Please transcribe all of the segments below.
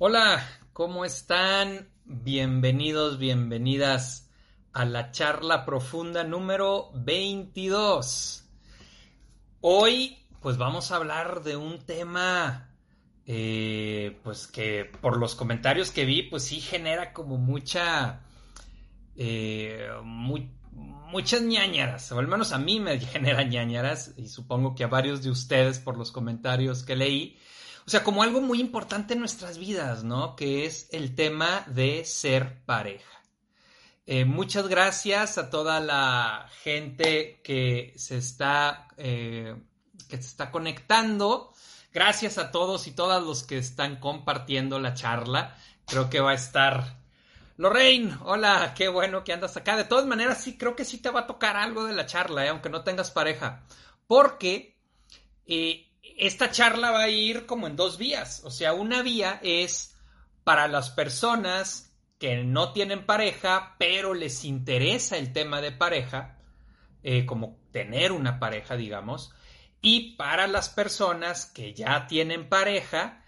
Hola, ¿cómo están? Bienvenidos, bienvenidas a la charla profunda número 22. Hoy, pues vamos a hablar de un tema, eh, pues que por los comentarios que vi, pues sí genera como mucha, eh, muchas ñañaras, o al menos a mí me genera ñañaras, y supongo que a varios de ustedes por los comentarios que leí. O sea, como algo muy importante en nuestras vidas, ¿no? Que es el tema de ser pareja. Eh, muchas gracias a toda la gente que se está, eh, que se está conectando. Gracias a todos y todas los que están compartiendo la charla. Creo que va a estar. Lorraine, hola, qué bueno que andas acá. De todas maneras, sí, creo que sí te va a tocar algo de la charla, ¿eh? aunque no tengas pareja. Porque esta charla va a ir como en dos vías. O sea, una vía es para las personas que no tienen pareja, pero les interesa el tema de pareja, eh, como tener una pareja, digamos, y para las personas que ya tienen pareja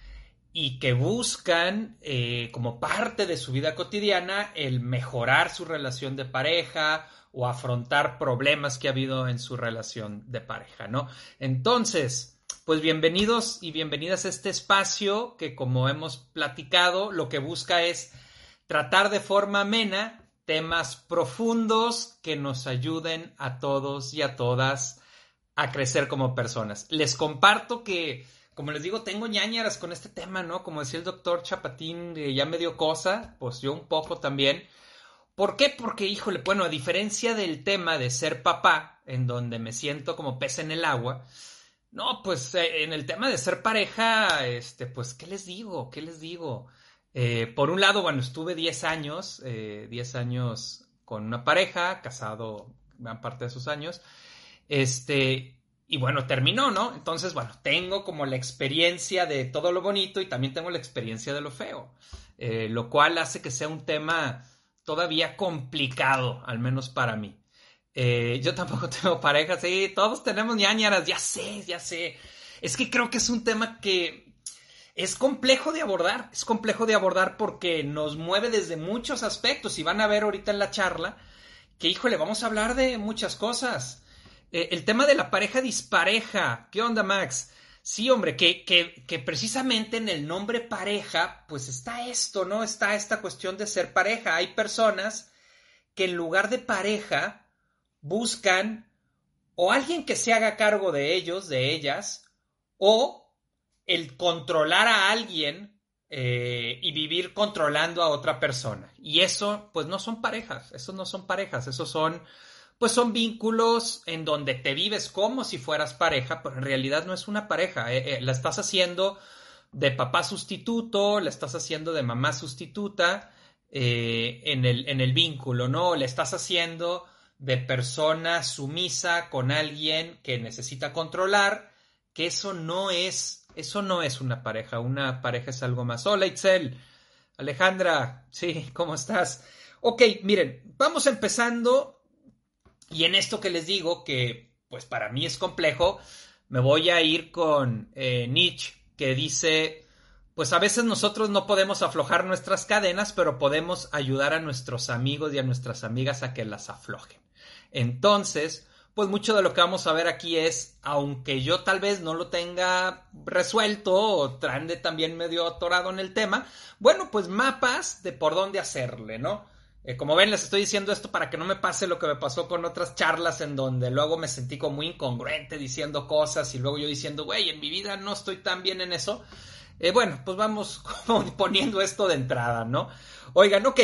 y que buscan eh, como parte de su vida cotidiana el mejorar su relación de pareja o afrontar problemas que ha habido en su relación de pareja, ¿no? Entonces, pues bienvenidos y bienvenidas a este espacio que como hemos platicado lo que busca es tratar de forma amena temas profundos que nos ayuden a todos y a todas a crecer como personas. Les comparto que, como les digo, tengo ñañaras con este tema, ¿no? Como decía el doctor Chapatín, ya me dio cosa, pues yo un poco también. ¿Por qué? Porque, híjole, bueno, a diferencia del tema de ser papá, en donde me siento como pez en el agua, no, pues eh, en el tema de ser pareja, este, pues, ¿qué les digo? ¿Qué les digo? Eh, por un lado, bueno, estuve 10 años, 10 eh, años con una pareja, casado gran parte de esos años, este, y bueno, terminó, ¿no? Entonces, bueno, tengo como la experiencia de todo lo bonito y también tengo la experiencia de lo feo, lo cual hace que sea un tema todavía complicado, al menos para mí. Eh, yo tampoco tengo pareja, sí, todos tenemos ñañaras, ya sé, ya sé. Es que creo que es un tema que es complejo de abordar, es complejo de abordar porque nos mueve desde muchos aspectos y van a ver ahorita en la charla que, híjole, vamos a hablar de muchas cosas. Eh, el tema de la pareja dispareja, ¿qué onda, Max? Sí, hombre, que, que, que precisamente en el nombre pareja, pues está esto, ¿no? Está esta cuestión de ser pareja. Hay personas que en lugar de pareja, buscan o alguien que se haga cargo de ellos, de ellas, o el controlar a alguien eh, y vivir controlando a otra persona. Y eso, pues no son parejas, eso no son parejas, esos son, pues son vínculos en donde te vives como si fueras pareja, pero en realidad no es una pareja, eh, eh, la estás haciendo de papá sustituto, la estás haciendo de mamá sustituta en, el, en el vínculo, ¿no? Le estás haciendo de persona sumisa con alguien que necesita controlar, que eso no es, eso no es una pareja, una pareja es algo más. Hola Itzel, Alejandra, sí, ¿cómo estás? Ok, miren, vamos empezando y en esto que les digo que pues para mí es complejo, me voy a ir con eh, Nietzsche que dice, pues a veces nosotros no podemos aflojar nuestras cadenas, pero podemos ayudar a nuestros amigos y a nuestras amigas a que las aflojen. Entonces, pues mucho de lo que vamos a ver aquí es, aunque yo tal vez no lo tenga resuelto o trande también medio atorado en el tema, bueno, pues mapas de por dónde hacerle, ¿no? Eh, como ven, les estoy diciendo esto para que no me pase lo que me pasó con otras charlas en donde luego me sentí como muy incongruente diciendo cosas y luego yo diciendo, güey, en mi vida no estoy tan bien en eso. Eh, bueno, pues vamos poniendo esto de entrada, ¿no? Oigan, ok,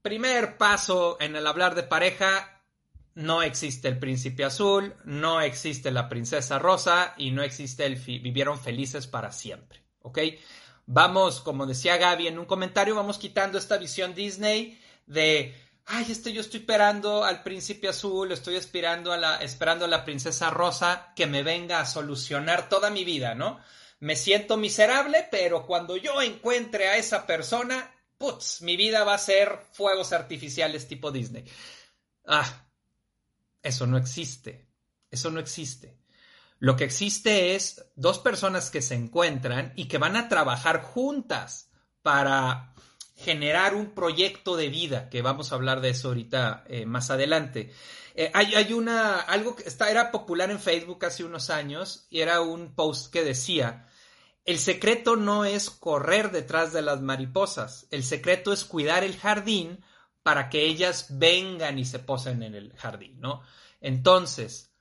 primer paso en el hablar de pareja, no existe el príncipe azul, no existe la princesa rosa y no existe el vivieron felices para siempre, ¿ok? Vamos, como decía Gaby en un comentario, vamos quitando esta visión Disney de, ay, este yo estoy esperando al príncipe azul, estoy esperando a la, esperando a la princesa rosa que me venga a solucionar toda mi vida, ¿no? Me siento miserable, pero cuando yo encuentre a esa persona, putz, mi vida va a ser fuegos artificiales tipo Disney. Ah, eso no existe. Eso no existe. Lo que existe es dos personas que se encuentran y que van a trabajar juntas para generar un proyecto de vida, que vamos a hablar de eso ahorita eh, más adelante. Eh, hay, una, algo que está, era popular en Facebook hace unos años y era un post que decía, el secreto no es correr detrás de las mariposas, el secreto es cuidar el jardín para que ellas vengan y se posen en el jardín, ¿no? Entonces,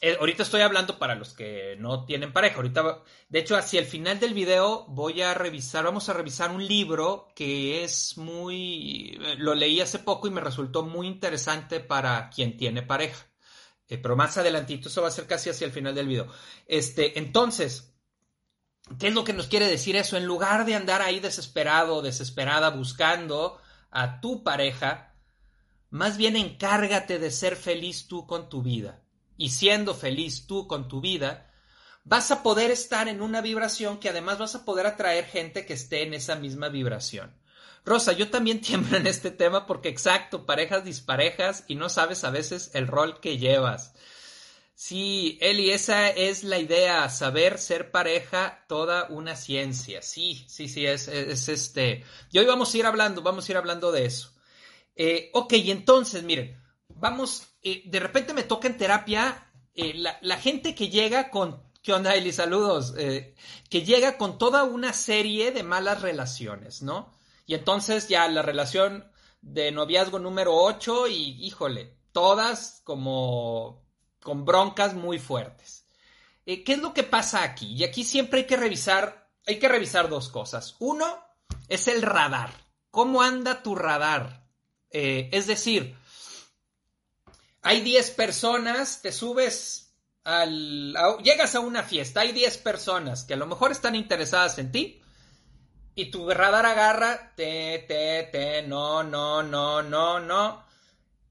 eh, ahorita estoy hablando para los que no tienen pareja. Ahorita, de hecho, hacia el final del video voy a revisar, vamos a revisar un libro que es muy, eh, lo leí hace poco y me resultó muy interesante para quien tiene pareja. Eh, pero más adelantito, eso va a ser casi hacia el final del video. Este, entonces, ¿qué es lo que nos quiere decir eso? En lugar de andar ahí desesperado, desesperada, buscando a tu pareja, más bien encárgate de ser feliz tú con tu vida y siendo feliz tú con tu vida, vas a poder estar en una vibración que además vas a poder atraer gente que esté en esa misma vibración. Rosa, yo también tiemblo en este tema porque exacto, parejas disparejas y no sabes a veces el rol que llevas. Sí, Eli, esa es la idea, saber ser pareja, toda una ciencia. Sí, sí, sí, es, es, este. Y hoy vamos a ir hablando, vamos a ir hablando de eso. Eh, ok, entonces, miren, vamos, eh, de repente me toca en terapia eh, la, gente que llega con, ¿qué onda Eli? Saludos, eh, que llega con toda una serie de malas relaciones, ¿no? Y entonces ya la relación de noviazgo número 8 y, híjole, todas como con broncas muy fuertes. ¿Qué es lo que pasa aquí? Y aquí siempre hay que revisar, hay que revisar dos cosas. Uno es el radar. ¿Cómo anda tu radar? es decir, hay 10 personas, te subes al... llegas a una fiesta, hay 10 personas que a lo mejor están interesadas en ti y tu radar agarra, te, te, te, no, no, no, no, no,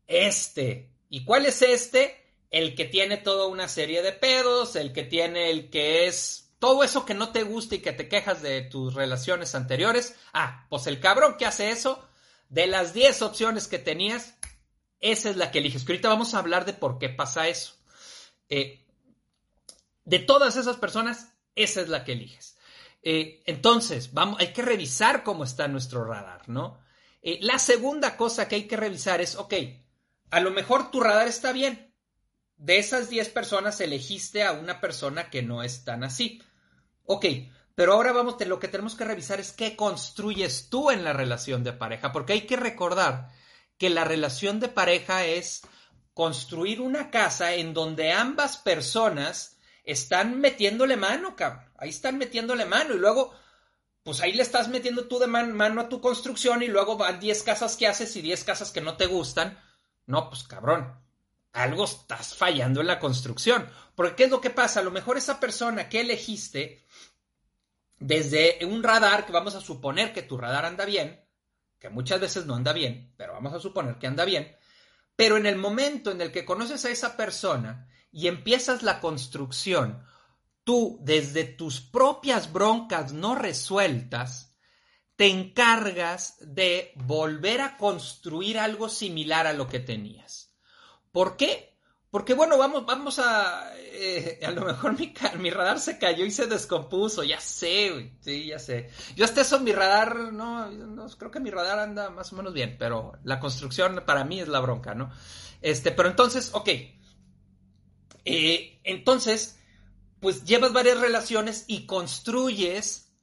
este. ¿Y cuál es este? El que tiene toda una serie de pedos, el que tiene el que es todo eso que no te gusta y que te quejas de tus relaciones anteriores. Ah, pues el cabrón que hace eso, de las 10 opciones que tenías, esa es la que eliges. Que ahorita vamos a hablar de por qué pasa eso. Eh, de todas esas personas, esa es la que eliges. Eh, entonces, vamos, hay que revisar cómo está nuestro radar, ¿no? Eh, la segunda cosa que hay que revisar es, ok, a lo mejor tu radar está bien. De esas 10 personas elegiste a una persona que no es tan así. Ok, pero ahora vamos, lo que tenemos que revisar es qué construyes tú en la relación de pareja, porque hay que recordar que la relación de pareja es construir una casa en donde ambas personas están metiéndole mano, cabrón. Ahí están metiéndole mano y luego, pues ahí le estás metiendo tú de mano a tu construcción y luego van 10 casas que haces y 10 casas que no te gustan. No, pues cabrón, algo estás fallando en la construcción. Porque ¿qué es lo que pasa? A lo mejor esa persona que elegiste desde un radar, que vamos a suponer que tu radar anda bien, que muchas veces no anda bien, pero vamos a suponer que anda bien, pero en el momento en el que conoces a esa persona y empiezas la construcción, tú desde tus propias broncas no resueltas, te encargas de volver a construir algo similar a lo que tenías. ¿Por qué? Porque bueno, vamos, vamos a... Eh, a lo mejor mi, radar se cayó y se descompuso, ya sé, sí, ya sé. Yo hasta eso mi radar, no, no, creo que mi radar anda más o menos bien, pero la construcción para mí es la bronca, ¿no? Este, pero entonces, ok. Eh, entonces, pues llevas varias relaciones y construyes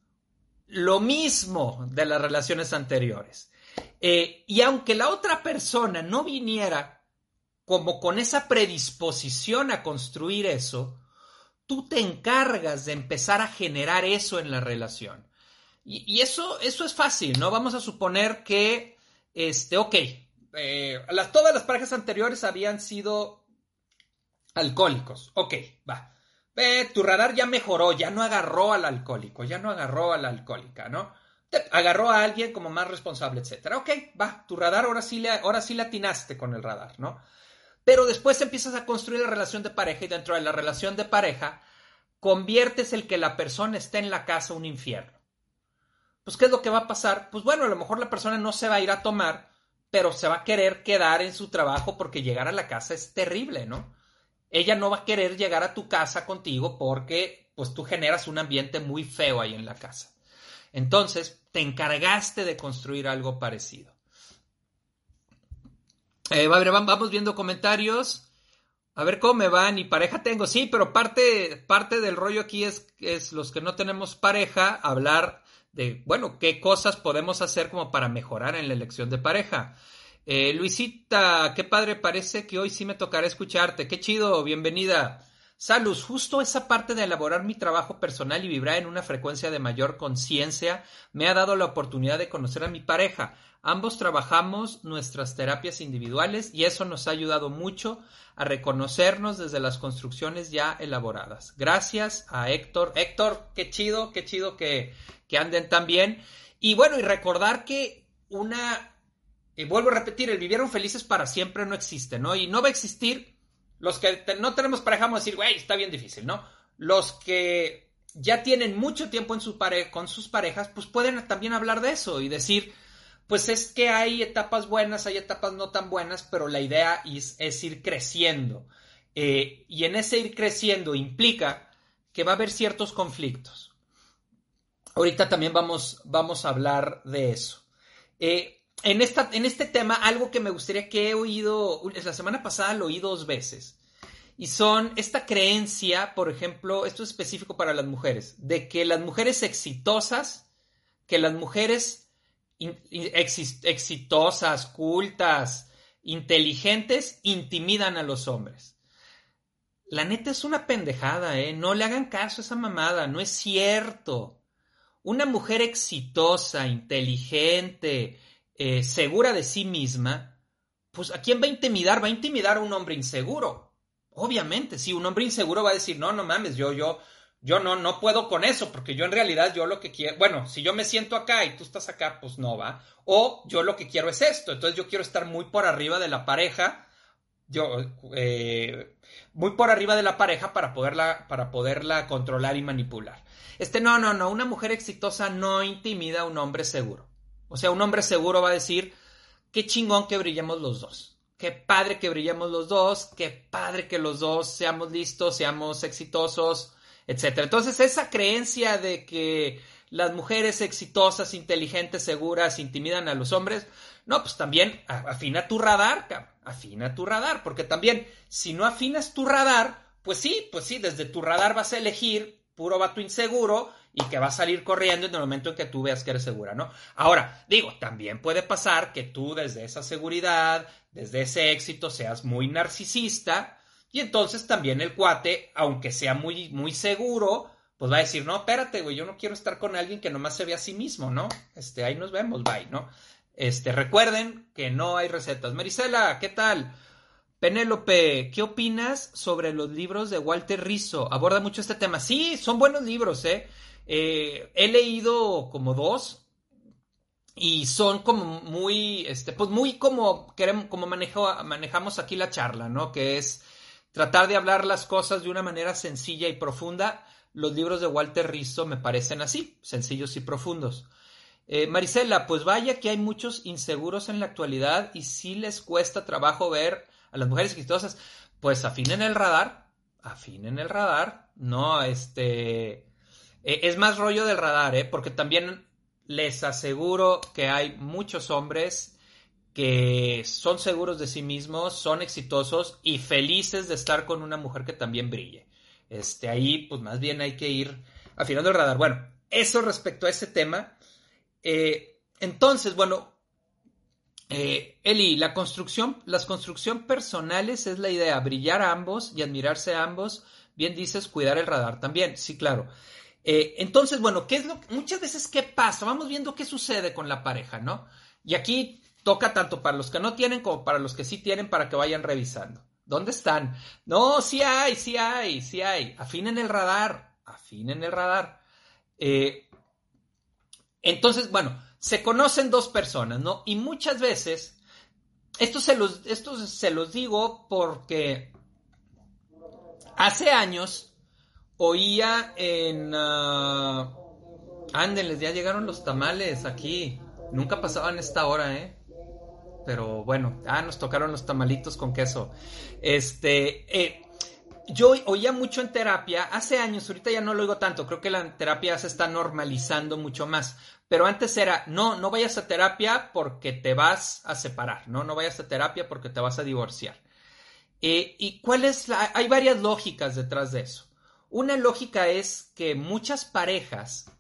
lo mismo de las relaciones anteriores. Eh, y aunque la otra persona no viniera como con esa predisposición a construir eso, tú te encargas de empezar a generar eso en la relación. Y, eso, eso es fácil, ¿no? Vamos a suponer que, este, ok, eh, todas las parejas anteriores habían sido alcohólicos. Ok, va. tu radar ya mejoró, ya no agarró al alcohólico, ya no agarró a la alcohólica, ¿no? agarró a alguien como más responsable, etcétera. Ok, va, tu radar ahora sí le, ahora sí le atinaste con el radar, ¿no? Pero después empiezas a construir la relación de pareja y dentro de la relación de pareja conviertes el que la persona esté en la casa un infierno. Pues, ¿qué es lo que va a pasar? Pues bueno, a lo mejor la persona no se va a ir a tomar, pero se va a querer quedar en su trabajo porque llegar a la casa es terrible, ¿no? Ella no va a querer llegar a tu casa contigo porque pues tú generas un ambiente muy feo ahí en la casa. Entonces, te encargaste de construir algo parecido. Eh, vamos viendo comentarios. A ver cómo me van. Y pareja tengo, sí, pero parte, parte del rollo aquí es, es los que no tenemos pareja, hablar de, bueno, qué cosas podemos hacer como para mejorar en la elección de pareja. Eh, Luisita, qué padre parece que hoy sí me tocará escucharte. Qué chido, bienvenida. Salus, justo esa parte de elaborar mi trabajo personal y vibrar en una frecuencia de mayor conciencia me ha dado la oportunidad de conocer a mi pareja. Ambos trabajamos nuestras terapias individuales y eso nos ha ayudado mucho a reconocernos desde las construcciones ya elaboradas. Gracias a Héctor. Héctor, qué chido, qué chido que, que anden tan bien. Y bueno, y recordar que una, y vuelvo a repetir, el vivieron felices para siempre no existe, ¿no? Y no va a existir los que no tenemos pareja, vamos a decir, güey, está bien difícil, ¿no? Los que ya tienen mucho tiempo en su con sus parejas, pues pueden también hablar de eso y decir, pues es que hay etapas buenas, hay etapas no tan buenas, pero la idea es, ir creciendo. Eh, y en ese ir creciendo implica que va a haber ciertos conflictos. Ahorita también vamos, vamos a hablar de eso. Eh, en, esta, en este tema, algo que me gustaría que he oído, la semana pasada lo oí dos veces, y son esta creencia, por ejemplo, esto es específico para las mujeres, de que las mujeres exitosas, que las mujeres exitosas, cultas, inteligentes, intimidan a los hombres. La neta es una pendejada, ¿eh? No le hagan caso a esa mamada, no es cierto. Una mujer exitosa, inteligente, eh, segura de sí misma, pues ¿a quién va a intimidar? Va a intimidar a un hombre inseguro. Obviamente, si un hombre inseguro va a decir, no, no mames, yo, yo, yo no, no puedo con eso, porque yo en realidad yo lo que quiero, bueno, si yo me siento acá y tú estás acá, pues no va. O yo lo que quiero es esto, entonces yo quiero estar muy por arriba de la pareja, yo, eh, muy por arriba de la pareja para poderla, para poderla controlar y manipular. Este, no, no, no, una mujer exitosa no intimida a un hombre seguro. O sea, un hombre seguro va a decir, qué chingón que brillemos los dos. Qué padre que brillemos los dos, qué padre que los dos seamos listos, seamos exitosos, etc. Entonces, esa creencia de que las mujeres exitosas, inteligentes, seguras, intimidan a los hombres, no, pues también afina tu radar, afina tu radar, porque también si no afinas tu radar, pues sí, pues sí, desde tu radar vas a elegir puro vato inseguro y que va a salir corriendo en el momento en que tú veas que eres segura, ¿no? Ahora, digo, también puede pasar que tú desde esa seguridad, desde ese éxito, seas muy narcisista y entonces también el cuate, aunque sea muy, muy seguro, pues va a decir, no, espérate, güey, yo no quiero estar con alguien que nomás se ve a sí mismo, ¿no? Este, ahí nos vemos, bye, ¿no? Este, recuerden que no hay recetas. Marisela, ¿qué tal? Penélope, ¿qué opinas sobre los libros de Walter Rizzo? Aborda mucho este tema. Sí, son buenos libros, ¿eh? Eh, he leído como dos y son como muy, este, pues muy como queremos, como manejamos aquí la charla, ¿no? Que es tratar de hablar las cosas de una manera sencilla y profunda. Los libros de Walter Rizzo me parecen así, sencillos y profundos. Eh, Marisela, pues vaya que hay muchos inseguros en la actualidad y si les cuesta trabajo ver a las mujeres exitosas. Pues afinen el radar, afinen el radar, no, este, eh, es más rollo del radar, ¿eh? Porque también les aseguro que hay muchos hombres que son seguros de sí mismos, son exitosos y felices de estar con una mujer que también brille. Este, ahí, pues más bien hay que ir afinando el radar. Bueno, eso respecto a ese tema. Eh, entonces, bueno, eh, Eli, la construcción, las construcción personales es la idea, brillar a ambos y admirarse a ambos. Bien dices, cuidar el radar también. Sí, claro. Eh, entonces, bueno, ¿qué es lo muchas veces qué pasa? Vamos viendo qué sucede con la pareja, ¿no? Y aquí toca tanto para los que no tienen como para los que sí tienen para que vayan revisando. ¿Dónde están? No, sí hay, sí hay, sí hay. Afinen el radar, afinen el radar. Eh, entonces, bueno, se conocen dos personas, ¿no? Y muchas veces, esto se los, esto se los digo porque hace años oía en... Uh, ya llegaron los tamales aquí. Nunca pasaban esta hora, ¿eh? Pero bueno, ah, nos tocaron los tamalitos con queso. Este, eh, yo oía mucho en terapia, hace años, ahorita ya no lo oigo tanto, creo que la terapia se está normalizando mucho más, pero antes era, no, no vayas a terapia porque te vas a separar, no, no vayas a terapia porque te vas a divorciar. Eh, ¿Y cuál es la...? Hay varias lógicas detrás de eso. Una lógica es que muchas parejas,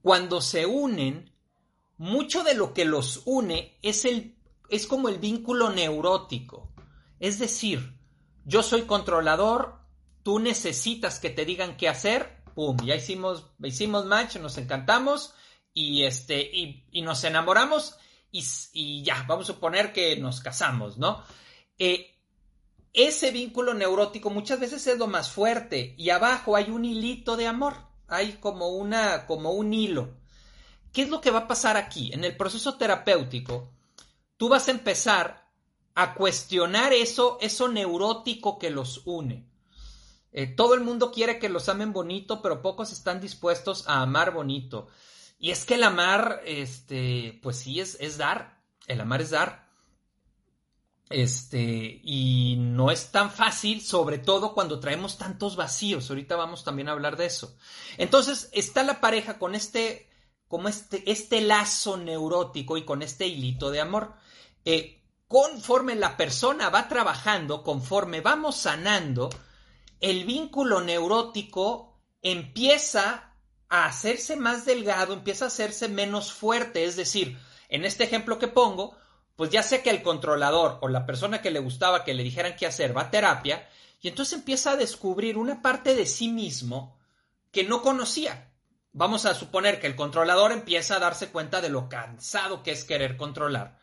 cuando se unen, mucho de lo que los une es, el, es como el vínculo neurótico. Es decir, yo soy controlador, tú necesitas que te digan qué hacer, pum, ya hicimos, hicimos match, nos encantamos y, este, y, nos enamoramos y, ya, vamos a suponer que nos casamos, ¿no? Eh, ese vínculo neurótico muchas veces es lo más fuerte y abajo hay un hilito de amor, hay como una, como un hilo. ¿Qué es lo que va a pasar aquí? En el proceso terapéutico, tú vas a empezar a cuestionar eso, eso neurótico que los une. Eh, todo el mundo quiere que los amen bonito, pero pocos están dispuestos a amar bonito. Y es que el amar, este, pues sí, es, es dar. El amar es dar. Este, y no es tan fácil, sobre todo cuando traemos tantos vacíos. Ahorita vamos también a hablar de eso. Entonces, está la pareja con este, como este, este lazo neurótico y con este hilito de amor. Eh, conforme la persona va trabajando, conforme vamos sanando, el vínculo neurótico empieza a hacerse más delgado, empieza a hacerse menos fuerte. Es decir, en este ejemplo que pongo, pues ya sé que el controlador o la persona que le gustaba que le dijeran qué hacer va a terapia y entonces empieza a descubrir una parte de sí mismo que no conocía. Vamos a suponer que el controlador empieza a darse cuenta de lo cansado que es querer controlar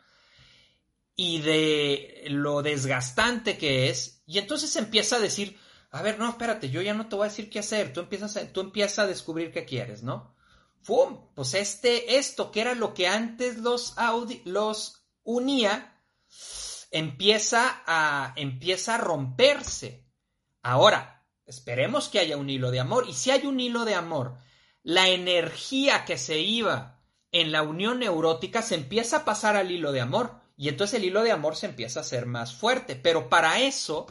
y de lo desgastante que es, y entonces empieza a decir, a ver, no, espérate, yo ya no te voy a decir qué hacer, tú empiezas a, tú empiezas a descubrir qué quieres, ¿no? ¡Fum! Pues este, esto que era lo que antes los, los unía, empieza a, empieza a romperse. Ahora, esperemos que haya un hilo de amor, y si hay un hilo de amor, la energía que se iba en la unión neurótica se empieza a pasar al hilo de amor y entonces el hilo de amor se empieza a hacer más fuerte. Pero para eso,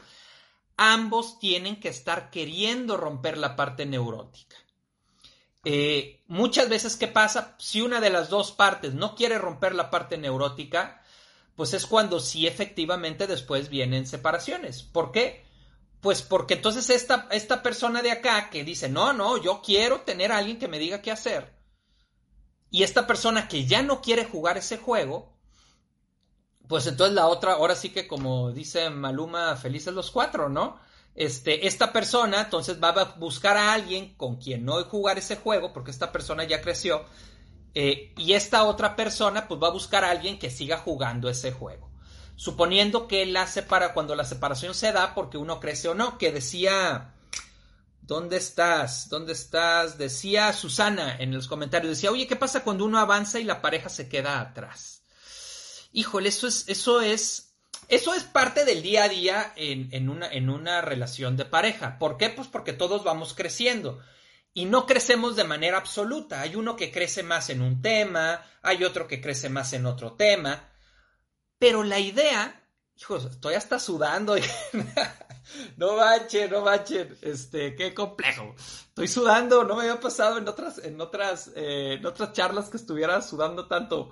ambos tienen que estar queriendo romper la parte neurótica. Eh, muchas veces, ¿qué pasa? Si una de las dos partes no quiere romper la parte neurótica, pues es cuando sí efectivamente después vienen separaciones. ¿Por qué? Pues porque entonces esta, esta persona de acá que dice, no, no, yo quiero tener a alguien que me diga qué hacer. Y esta persona que ya no quiere jugar ese juego, pues entonces la otra, ahora sí que como dice Maluma, felices los cuatro, ¿no? Este, esta persona entonces va a buscar a alguien con quien no jugar ese juego, porque esta persona ya creció, eh, y esta otra persona pues va a buscar a alguien que siga jugando ese juego. Suponiendo que la separa, cuando la separación se da porque uno crece o no, que decía, ¿dónde estás? ¿Dónde estás? Decía Susana en los comentarios, decía, oye, ¿qué pasa cuando uno avanza y la pareja se queda atrás? híjole, eso es, eso es, eso es parte del día a día en, una, en una relación de pareja. ¿Por qué? Pues porque todos vamos creciendo y no crecemos de manera absoluta. Hay uno que crece más en un tema, hay otro que crece más en otro tema, pero la idea, hijos, estoy hasta sudando. no manchen, no manchen, este, qué complejo. Estoy sudando, no me había pasado en otras, en otras, eh, en otras charlas que estuviera sudando tanto.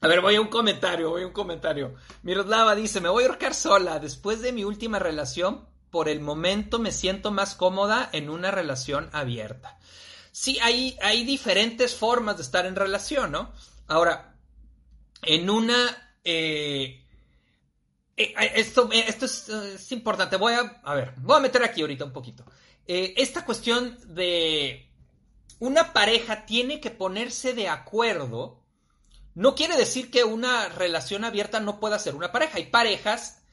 A ver, voy a un comentario, voy a un comentario. Miroslava dice, me voy a ahorcar sola. Después de mi última relación, por el momento me siento más cómoda en una relación abierta. Sí, hay, hay diferentes formas de estar en relación, ¿no? Ahora, en una... Eh, eh, esto, eh, esto es, importante. Voy a... A ver, voy a meter aquí ahorita un poquito. esta cuestión de... Una pareja tiene que ponerse de acuerdo no quiere decir que una relación abierta no pueda ser una pareja. Hay parejas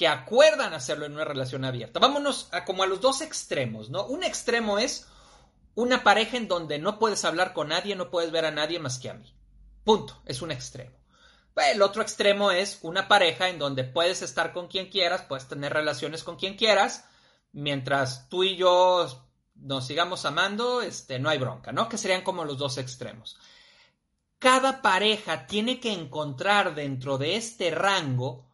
que acuerdan hacerlo en una relación abierta. Vámonos a como a los dos extremos, ¿no? Un extremo es una pareja en donde no puedes hablar con nadie, no puedes ver a nadie más que a mí. Punto, es un extremo. El otro extremo es una pareja en donde puedes estar con quien quieras, puedes tener relaciones con quien quieras, mientras tú y yo nos sigamos amando, este, no hay bronca, ¿no? Que serían como los dos extremos cada pareja tiene que encontrar dentro de este rango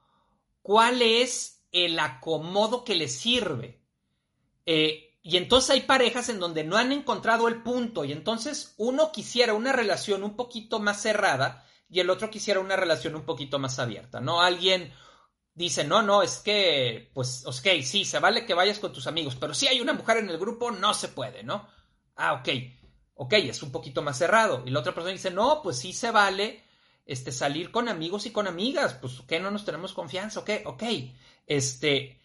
cuál es el acomodo que les sirve. Eh, y entonces hay parejas en donde no han encontrado el punto y entonces uno quisiera una relación un poquito más cerrada y el otro quisiera una relación un poquito más abierta, ¿no? Alguien dice, no, no, es que, pues, ok, sí, se vale que vayas con tus amigos, pero si hay una mujer en el grupo, no se puede, ¿no? Ah, ok, ok, es un poquito más cerrado. Y la otra persona dice, no, pues sí se vale este, salir con amigos y con amigas, pues, ¿qué no nos tenemos confianza? Ok, ok, este,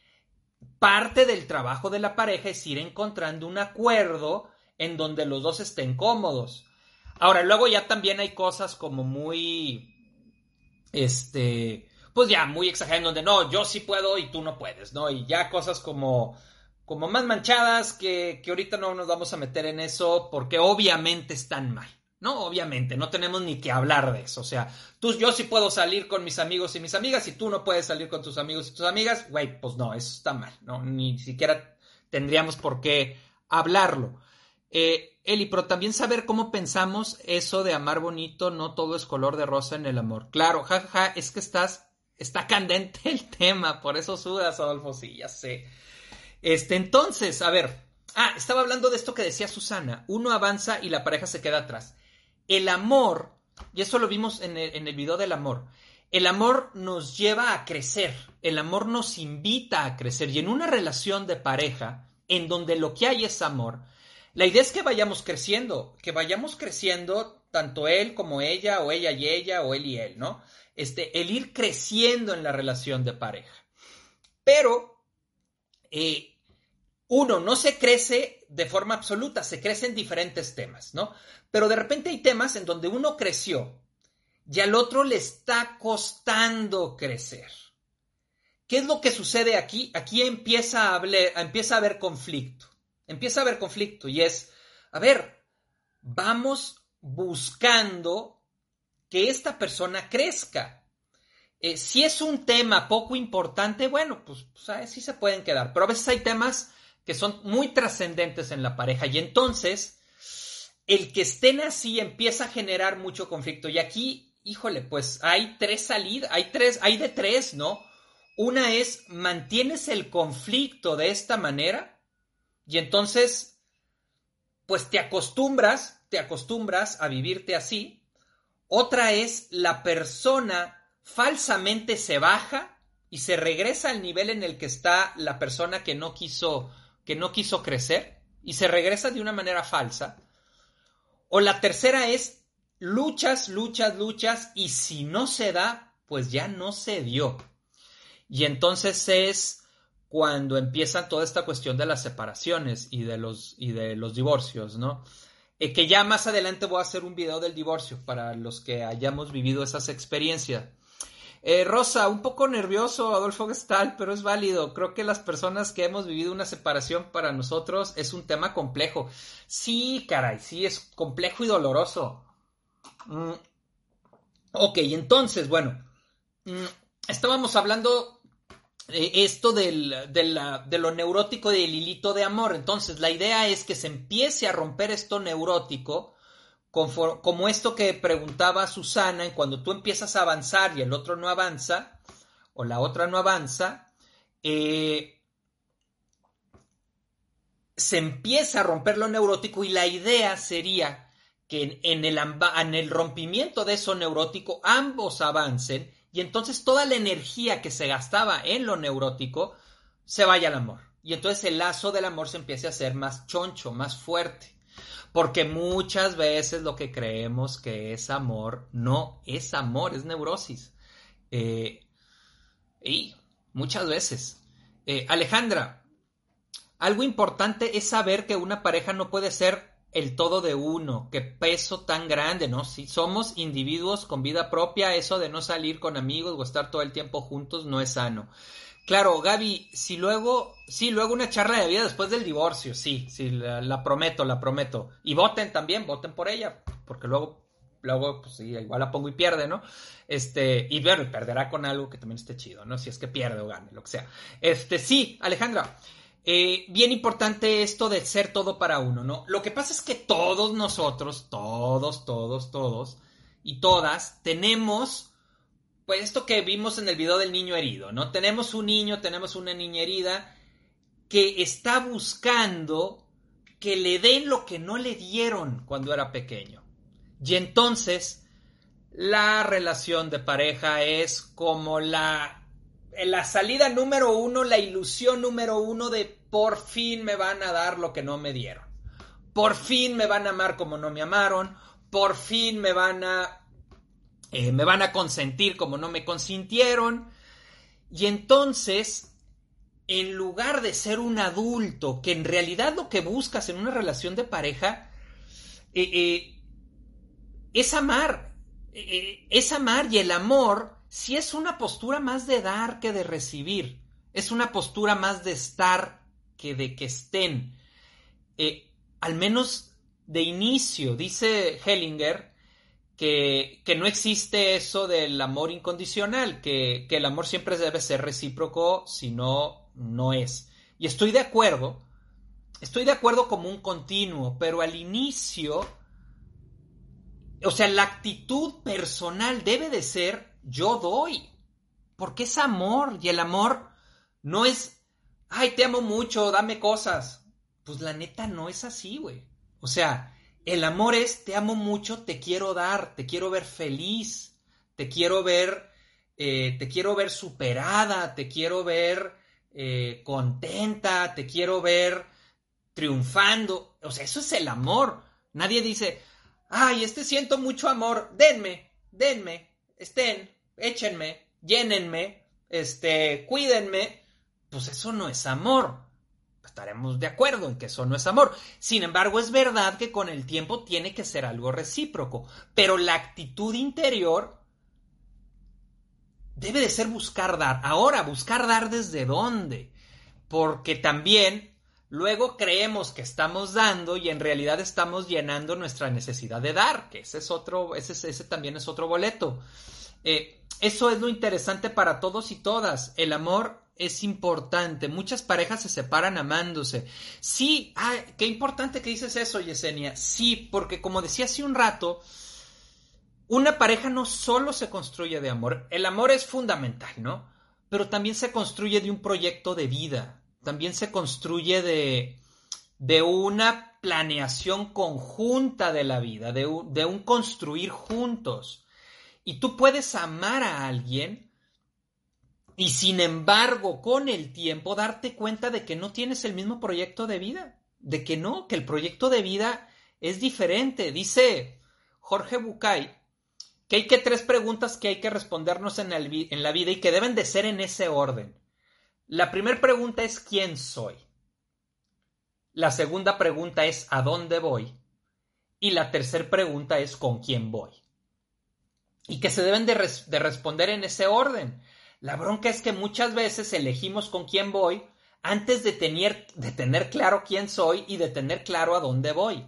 parte del trabajo de la pareja es ir encontrando un acuerdo en donde los dos estén cómodos. Ahora, luego ya también hay cosas como muy, este, pues ya muy exageradas, donde no, yo sí puedo y tú no puedes, ¿no? Y ya cosas como, como más manchadas que, que ahorita no nos vamos a meter en eso porque obviamente están mal. No, obviamente, no tenemos ni que hablar de eso. O sea, tú, yo sí puedo salir con mis amigos y mis amigas y tú no puedes salir con tus amigos y tus amigas. Güey, pues no, eso está mal. No, ni siquiera tendríamos por qué hablarlo. Eh, Eli, pero también saber cómo pensamos eso de amar bonito, no todo es color de rosa en el amor. Claro, jajaja, es que estás, está candente el tema, por eso sudas, Adolfo, sí, ya sé. Este, entonces, a ver, ah, estaba hablando de esto que decía Susana, uno avanza y la pareja se queda atrás. El amor, y eso lo vimos en el, video del amor, el amor nos lleva a crecer, el amor nos invita a crecer y en una relación de pareja, en donde lo que hay es amor, la idea es que vayamos creciendo, que vayamos creciendo tanto él como ella, o ella y ella, o él y él, ¿no? Este, el ir creciendo en la relación de pareja. Pero eh, uno no se crece de forma absoluta, se crece en diferentes temas, ¿no? Pero de repente hay temas en donde uno creció y al otro le está costando crecer. ¿Qué es lo que sucede aquí? Aquí empieza a, haber conflicto. Empieza a haber conflicto y es, a ver, vamos buscando que esta persona crezca. Eh, si es un tema poco importante, bueno, pues, pues sí se pueden quedar, pero a veces hay temas que son muy trascendentes en la pareja y entonces el que estén así empieza a generar mucho conflicto. Y aquí, híjole, pues hay tres salidas, hay tres, hay de tres, ¿no? Una es, mantienes el conflicto de esta manera y entonces, pues te acostumbras, te acostumbras a vivirte así. Otra es, la persona falsamente se baja y se regresa al nivel en el que está la persona que no quiso, que no quiso crecer y se regresa de una manera falsa. O la tercera es luchas, luchas, luchas y si no se da, pues ya no se dio. Y entonces es cuando empieza toda esta cuestión de las separaciones y de los, y de los divorcios, ¿no? Eh, que ya más adelante voy a hacer un video del divorcio para los que hayamos vivido esas experiencias. Eh, Rosa, un poco nervioso, Adolfo Gestal, pero es válido. Creo que las personas que hemos vivido una separación para nosotros es un tema complejo. Sí, caray, sí, es complejo y doloroso. Mm. Ok, entonces, bueno, mm, estábamos hablando esto del, de lo neurótico del hilito de amor. Entonces, la idea es que se empiece a romper esto neurótico como esto que preguntaba Susana, cuando tú empiezas a avanzar y el otro no avanza, o la otra no avanza, eh, se empieza a romper lo neurótico y la idea sería que en, el, en el rompimiento de eso neurótico ambos avancen y entonces toda la energía que se gastaba en lo neurótico se vaya al amor. Y entonces el lazo del amor se empiece a hacer más choncho, más fuerte. Porque muchas veces lo que creemos que es amor no es amor, es neurosis. Eh, y muchas veces. Eh, Alejandra, algo importante es saber que una pareja no puede ser el todo de uno, qué peso tan grande, ¿no? Si somos individuos con vida propia, eso de no salir con amigos o estar todo el tiempo juntos no es sano. Claro, Gaby, si luego, sí, luego una charla de vida después del divorcio, sí, sí, la, prometo, la prometo. Y voten también, voten por ella, porque luego, luego, pues sí, igual la pongo y pierde, ¿no? Este, y bueno, perderá con algo que también esté chido, ¿no? Si es que pierde o gane, lo que sea. Este, sí, Alejandra, eh, bien importante esto de ser todo para uno, ¿no? Lo que pasa es que todos nosotros, todos, todos, todos y todas, tenemos pues esto que vimos en el video del niño herido, ¿no? Tenemos un niño, tenemos una niña herida que está buscando que le den lo que no le dieron cuando era pequeño. Y entonces la relación de pareja es como la, la salida número uno, la ilusión número uno de por fin me van a dar lo que no me dieron. Por fin me van a amar como no me amaron. Por fin me van a, eh, me van a consentir como no me consintieron. Y entonces, en lugar de ser un adulto, que en realidad lo que buscas en una relación de pareja, eh, eh, es amar, es amar y el amor si es una postura más de dar que de recibir, es una postura más de estar que de que estén. al menos de inicio, dice Hellinger, que, no existe eso del amor incondicional, que, que el amor siempre debe ser recíproco, si no, no es. Y estoy de acuerdo, estoy de acuerdo como un continuo, pero al inicio o sea, la actitud personal debe de ser yo doy, porque es amor y el amor no es, ay, te amo mucho, dame cosas. Pues la neta no es así, güey. O sea, el amor es, te amo mucho, te quiero dar, te quiero ver feliz, te quiero ver, eh, te quiero ver superada, te quiero ver eh, contenta, te quiero ver triunfando. O sea, eso es el amor. Nadie dice, ay, este siento mucho amor, denme, denme, estén, échenme, llénenme, este, cuídenme, pues eso no es amor. Estaremos de acuerdo en que eso no es amor. Sin embargo, es verdad que con el tiempo tiene que ser algo recíproco, pero la actitud interior debe de ser buscar dar. Ahora, buscar dar desde dónde? Porque también Luego creemos que estamos dando y en realidad estamos llenando nuestra necesidad de dar, que ese es otro, ese, ese también es otro boleto. Eh, eso es lo interesante para todos y todas. El amor es importante. Muchas parejas se separan amándose. Sí, qué importante que dices eso, Yesenia. Sí, porque como decía hace un rato, una pareja no solo se construye de amor. El amor es fundamental, ¿no? Pero también se construye de un proyecto de vida también se construye de, de una planeación conjunta de la vida, de un construir juntos. Y tú puedes amar a alguien y sin embargo con el tiempo darte cuenta de que no tienes el mismo proyecto de vida, de que no, que el proyecto de vida es diferente. Dice Jorge Bucay que hay que tres preguntas que hay que respondernos en, en la vida y que deben de ser en ese orden. La primera pregunta es ¿quién soy? La segunda pregunta es ¿a dónde voy? Y la tercera pregunta es ¿con quién voy? Y que se deben de, responder en ese orden. La bronca es que muchas veces elegimos con quién voy antes de tener, de tener claro quién soy y de tener claro a dónde voy.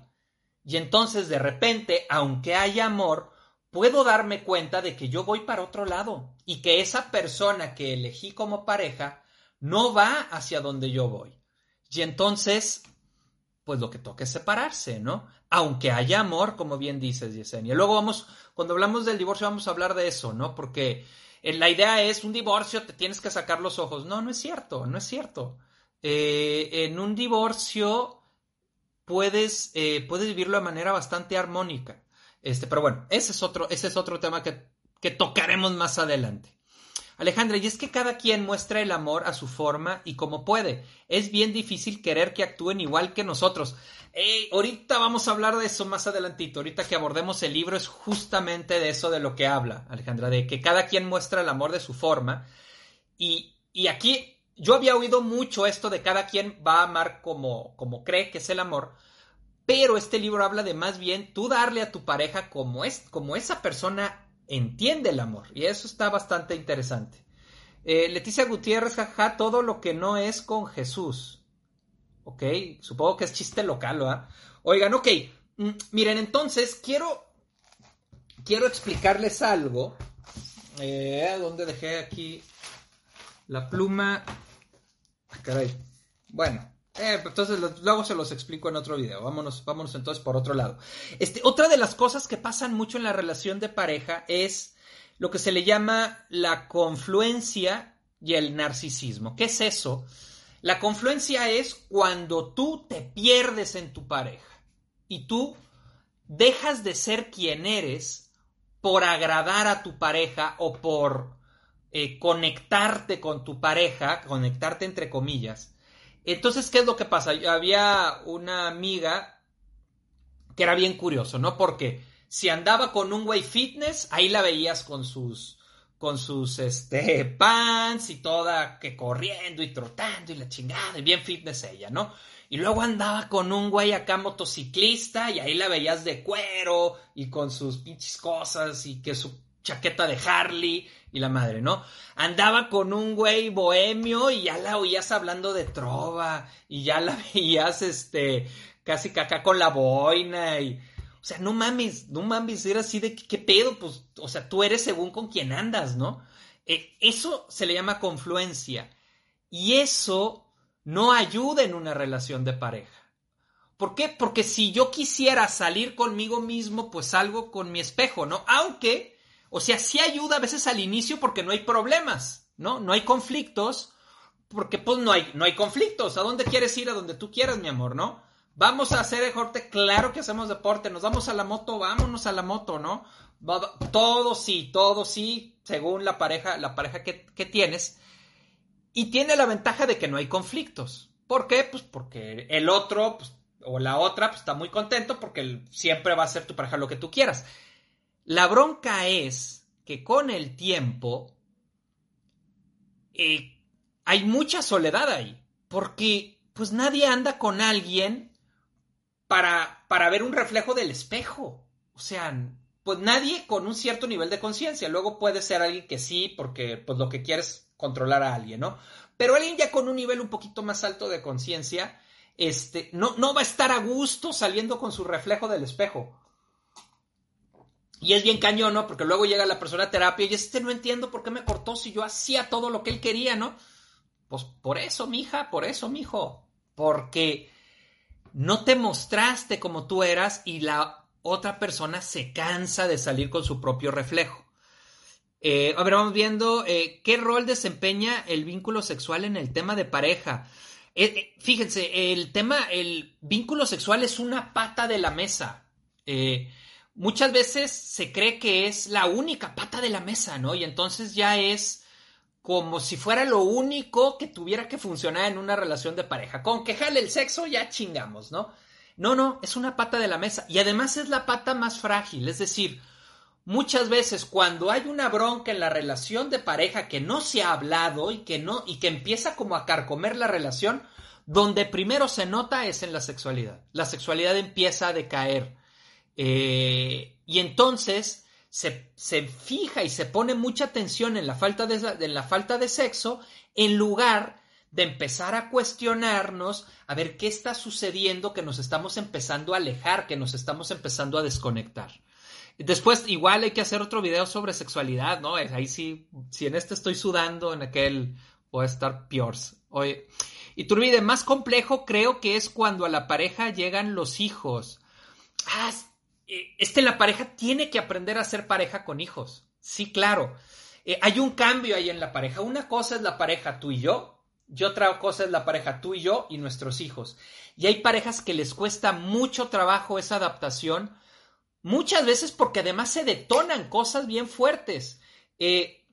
Y entonces de repente, aunque haya amor, puedo darme cuenta de que yo voy para otro lado y que esa persona que elegí como pareja no va hacia donde yo voy. Y entonces, pues lo que toca es separarse, ¿no? Aunque haya amor, como bien dices, Yesenia. Luego vamos, cuando hablamos del divorcio, vamos a hablar de eso, ¿no? Porque la idea es un divorcio, te tienes que sacar los ojos. No, no es cierto, no es cierto. Eh, en un divorcio puedes, eh, puedes vivirlo de manera bastante armónica. Este, pero bueno, ese es otro, ese es otro tema que, que tocaremos más adelante. Alejandra, y es que cada quien muestra el amor a su forma y como puede. Es bien difícil querer que actúen igual que nosotros. Ahorita vamos a hablar de eso más adelantito. Ahorita que abordemos el libro es justamente de eso de lo que habla, Alejandra, de que cada quien muestra el amor de su forma. Y, y aquí yo había oído mucho esto de cada quien va a amar como, como cree que es el amor. Pero este libro habla de más bien tú darle a tu pareja como es, como esa persona entiende el amor. Y eso está bastante interesante. Eh, Leticia Gutiérrez, jaja, todo lo que no es con Jesús. Ok, supongo que es chiste local, ¿verdad? Oigan, ok, mm, miren, entonces quiero, quiero explicarles algo. Eh, ¿Dónde dejé aquí la pluma? Ah, caray. Bueno, eh, entonces luego se los explico en otro video. Vámonos, vámonos entonces por otro lado. Este, otra de las cosas que pasan mucho en la relación de pareja es lo que se le llama la confluencia y el narcisismo. ¿Qué es eso? La confluencia es cuando tú te pierdes en tu pareja y tú dejas de ser quien eres por agradar a tu pareja o por eh, conectarte con tu pareja, conectarte entre comillas. Entonces, ¿qué es lo que pasa? había una amiga que era bien curioso, ¿no? Porque si andaba con un güey fitness, ahí la veías con sus con sus este pants y toda que corriendo y trotando y la chingada, y bien fitness ella, ¿no? Y luego andaba con un güey acá motociclista y ahí la veías de cuero y con sus pinches cosas y que su chaqueta de Harley y la madre, ¿no? Andaba con un güey bohemio y ya la oías hablando de trova y ya la veías este casi acá con la boina y o sea, no mames, no mames, era así de qué pedo, pues, o sea, tú eres según con quién andas, ¿no? Eh, eso se le llama confluencia. Y eso no ayuda en una relación de pareja. ¿Por qué? Porque si yo quisiera salir conmigo mismo, pues salgo con mi espejo, ¿no? Aunque, o sea, sí ayuda a veces al inicio porque no hay problemas, ¿no? No hay conflictos, porque pues no hay, no hay conflictos. ¿A dónde quieres ir? A donde tú quieras, mi amor, ¿no? Vamos a hacer deporte, claro que hacemos deporte, nos vamos a la moto, vámonos a la moto, ¿no? Todo sí, todo sí, según la pareja, la pareja que, tienes. Y tiene la ventaja de que no hay conflictos. ¿Por qué? Pues porque el otro pues, o la otra pues, está muy contento porque siempre va a ser tu pareja lo que tú quieras. La bronca es que con el tiempo eh, hay mucha soledad ahí. Porque pues nadie anda con alguien para, ver un reflejo del espejo. O sea, pues nadie con un cierto nivel de conciencia. Luego puede ser alguien que sí, porque pues lo que quiere es controlar a alguien, ¿no? Pero alguien ya con un nivel un poquito más alto de conciencia, este, no, no va a estar a gusto saliendo con su reflejo del espejo. Y es bien cañón, ¿no? Porque luego llega la persona a terapia y este no entiendo por qué me cortó si yo hacía todo lo que él quería, ¿no? Pues por eso, mija, por eso, mijo. Porque no te mostraste como tú eras y la otra persona se cansa de salir con su propio reflejo. Eh, a ver, vamos viendo eh, qué rol desempeña el vínculo sexual en el tema de pareja. Eh, fíjense, el tema, el vínculo sexual es una pata de la mesa. muchas veces se cree que es la única pata de la mesa, ¿no? Y entonces ya es como si fuera lo único que tuviera que funcionar en una relación de pareja. Con que jale el sexo ya chingamos, ¿no? No, no, es una pata de la mesa y además es la pata más frágil, es decir, muchas veces cuando hay una bronca en la relación de pareja que no se ha hablado y que no y que empieza como a carcomer la relación, donde primero se nota es en la sexualidad. La sexualidad empieza a decaer. Eh, y entonces se, fija y se pone mucha atención en la, falta de, la falta de sexo en lugar de empezar a cuestionarnos a ver qué está sucediendo que nos estamos empezando a alejar, que nos estamos empezando a desconectar. Después, igual hay que hacer otro video sobre sexualidad, ¿no? Ahí sí, si en este estoy sudando, en aquel puede estar peor. Oye, y Turbide, más complejo creo que es cuando a la pareja llegan los hijos. Ah, este la pareja tiene que aprender a ser pareja con hijos. Sí, claro. Eh, hay un cambio ahí en la pareja. Una cosa es la pareja tú y yo, y otra cosa es la pareja tú y yo y nuestros hijos. Y hay parejas que les cuesta mucho trabajo esa adaptación, muchas veces porque además se detonan cosas bien fuertes. Eh,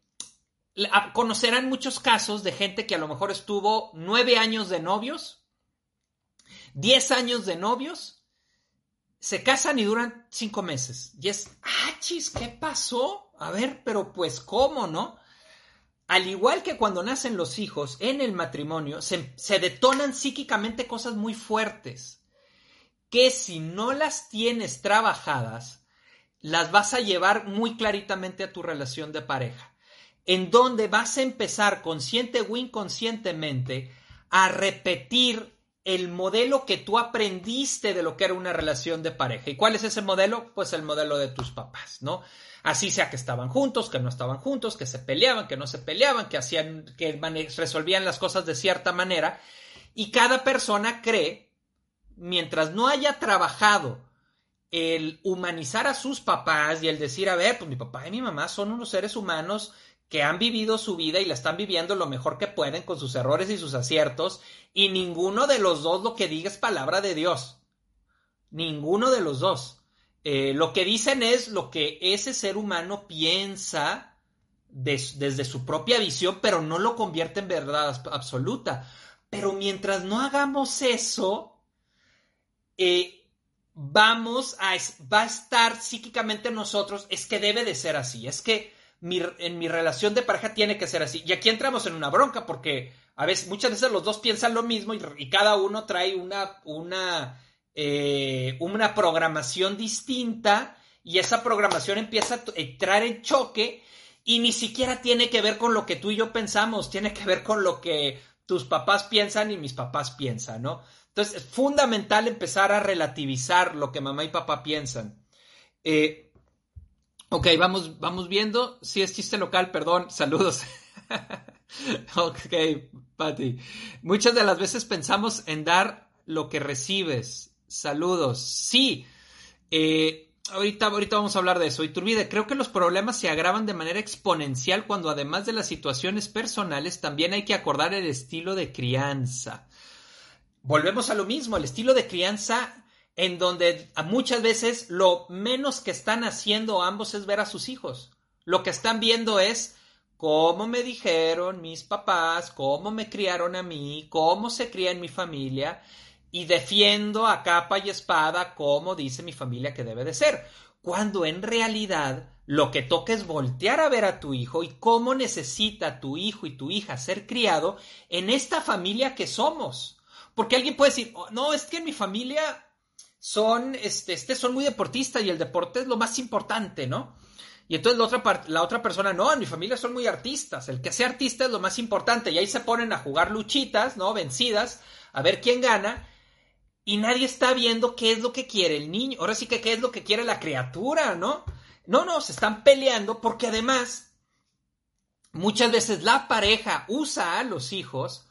conocerán muchos casos de gente que a lo mejor estuvo nueve años de novios, diez años de novios, se casan y duran cinco meses. Y es, ah, chis, ¿qué pasó? A ver, pero pues, ¿cómo, no? Al igual que cuando nacen los hijos en el matrimonio, se, se detonan psíquicamente cosas muy fuertes que si no las tienes trabajadas, las vas a llevar muy claritamente a tu relación de pareja, en donde vas a empezar consciente o inconscientemente a repetir el modelo que tú aprendiste de lo que era una relación de pareja. ¿Y cuál es ese modelo? Pues el modelo de tus papás, ¿no? Así sea que estaban juntos, que no estaban juntos, que se peleaban, que no se peleaban, que hacían, que resolvían las cosas de cierta manera. Y cada persona cree, mientras no haya trabajado el humanizar a sus papás y el decir, a ver, pues mi papá y mi mamá son unos seres humanos que han vivido su vida y la están viviendo lo mejor que pueden con sus errores y sus aciertos, y ninguno de los dos lo que diga es palabra de Dios. Ninguno de los dos. Eh, lo que dicen es lo que ese ser humano piensa desde su propia visión, pero no lo convierte en verdad absoluta. Pero mientras no hagamos eso, eh, vamos a, va a estar psíquicamente nosotros, es que debe de ser así, es que en mi relación de pareja tiene que ser así. Y aquí entramos en una bronca porque a veces, muchas veces los dos piensan lo mismo y, cada uno trae una, una, eh, una programación distinta y esa programación empieza a entrar en choque y ni siquiera tiene que ver con lo que tú y yo pensamos, tiene que ver con lo que tus papás piensan y mis papás piensan, ¿no? Entonces es fundamental empezar a relativizar lo que mamá y papá piensan. Eh, Ok, vamos, vamos viendo. Si es chiste local, perdón, saludos. ok, Patti. Muchas de las veces pensamos en dar lo que recibes. Saludos. Sí. Eh, ahorita, ahorita vamos a hablar de eso. Iturbide, creo que los problemas se agravan de manera exponencial cuando además de las situaciones personales también hay que acordar el estilo de crianza. Volvemos a lo mismo, el estilo de crianza en donde muchas veces lo menos que están haciendo ambos es ver a sus hijos. Lo que están viendo es cómo me dijeron mis papás, cómo me criaron a mí, cómo se cría en mi familia y defiendo a capa y espada cómo dice mi familia que debe de ser. Cuando en realidad lo que toca es voltear a ver a tu hijo y cómo necesita tu hijo y tu hija ser criado en esta familia que somos. Porque alguien puede decir, oh, no, es que en mi familia son, este, este, son muy deportistas y el deporte es lo más importante, ¿no? Y entonces la otra, la otra persona, no, en mi familia son muy artistas, el que sea artista es lo más importante, y ahí se ponen a jugar luchitas, ¿no? Vencidas, a ver quién gana, y nadie está viendo qué es lo que quiere el niño, ahora sí que qué es lo que quiere la criatura, ¿no? No, no, se están peleando porque además muchas veces la pareja usa a los hijos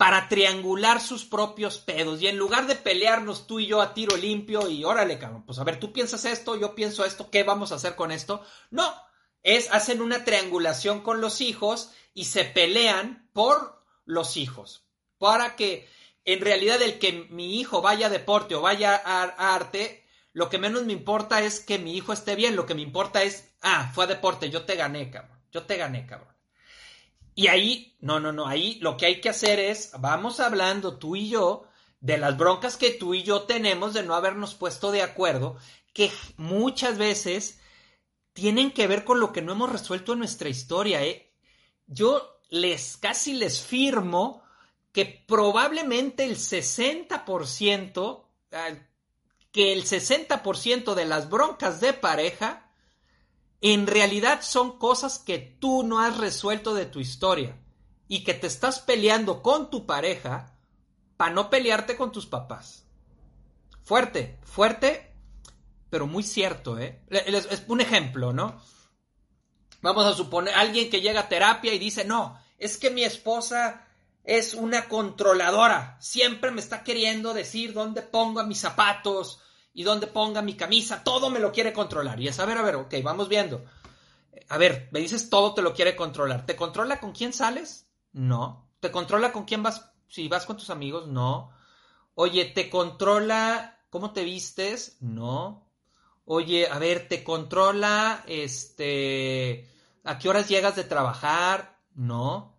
para triangular sus propios pedos. Y en lugar de pelearnos tú y yo a tiro limpio y órale, cabrón, pues a ver, tú piensas esto, yo pienso esto, ¿qué vamos a hacer con esto? No, es, hacen una triangulación con los hijos y se pelean por los hijos. Para que en realidad el que mi hijo vaya a deporte o vaya a, arte, lo que menos me importa es que mi hijo esté bien, lo que me importa es, ah, fue a deporte, yo te gané, cabrón, yo te gané, cabrón. Y ahí, no, no, no, ahí lo que hay que hacer es, vamos hablando tú y yo de las broncas que tú y yo tenemos de no habernos puesto de acuerdo, que muchas veces tienen que ver con lo que no hemos resuelto en nuestra historia. ¿eh? Yo les casi les firmo que probablemente el 60%, que el 60% de las broncas de pareja en realidad son cosas que tú no has resuelto de tu historia y que te estás peleando con tu pareja para no pelearte con tus papás. Fuerte, fuerte, pero muy cierto, ¿eh? Es un ejemplo, ¿no? Vamos a suponer alguien que llega a terapia y dice, no, es que mi esposa es una controladora, siempre me está queriendo decir dónde pongo mis zapatos, y dónde ponga mi camisa, todo me lo quiere controlar. Y es, a ver, a ver, ok, vamos viendo. A ver, me dices todo te lo quiere controlar. ¿Te controla con quién sales? No. ¿Te controla con quién vas? Si vas con tus amigos, no. Oye, ¿te controla cómo te vistes? No. Oye, a ver, ¿te controla este a qué horas llegas de trabajar? No.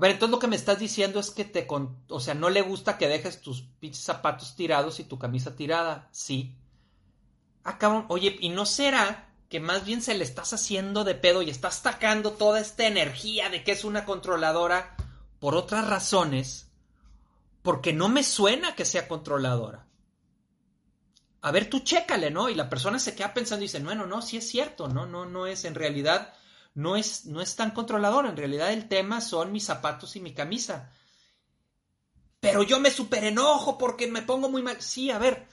A ver, entonces lo que me estás diciendo es que te, o sea, no le gusta que dejes tus pinches zapatos tirados y tu camisa tirada. Sí. Acá, oye, ¿y no será que más bien se le estás haciendo de pedo y estás sacando toda esta energía de que es una controladora por otras razones? Porque no me suena que sea controladora. A ver, tú chécale, ¿no? Y la persona se queda pensando y dice, bueno, no, sí es cierto, no, no, no es en realidad no es, no es tan controlador. En realidad el tema son mis zapatos y mi camisa. Pero yo me super enojo porque me pongo muy mal. Sí, a ver.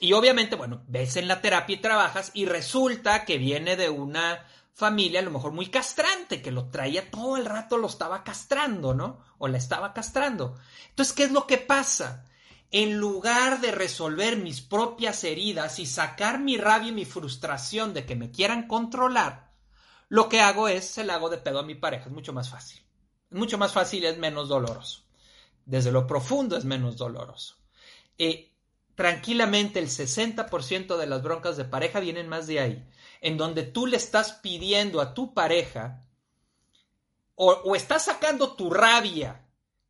Y obviamente, bueno, ves en la terapia y trabajas y resulta que viene de una familia a lo mejor muy castrante, que lo traía todo el rato, lo estaba castrando, ¿no? O la estaba castrando. Entonces, ¿qué es lo que pasa? en lugar de resolver mis propias heridas y sacar mi rabia y mi frustración de que me quieran controlar, lo que hago es se la hago de pedo a mi pareja. Es mucho más fácil. Mucho más fácil, es menos doloroso. Desde lo profundo es menos doloroso. Eh, tranquilamente el 60% de las broncas de pareja vienen más de ahí, en donde tú le estás pidiendo a tu pareja o, o estás sacando tu rabia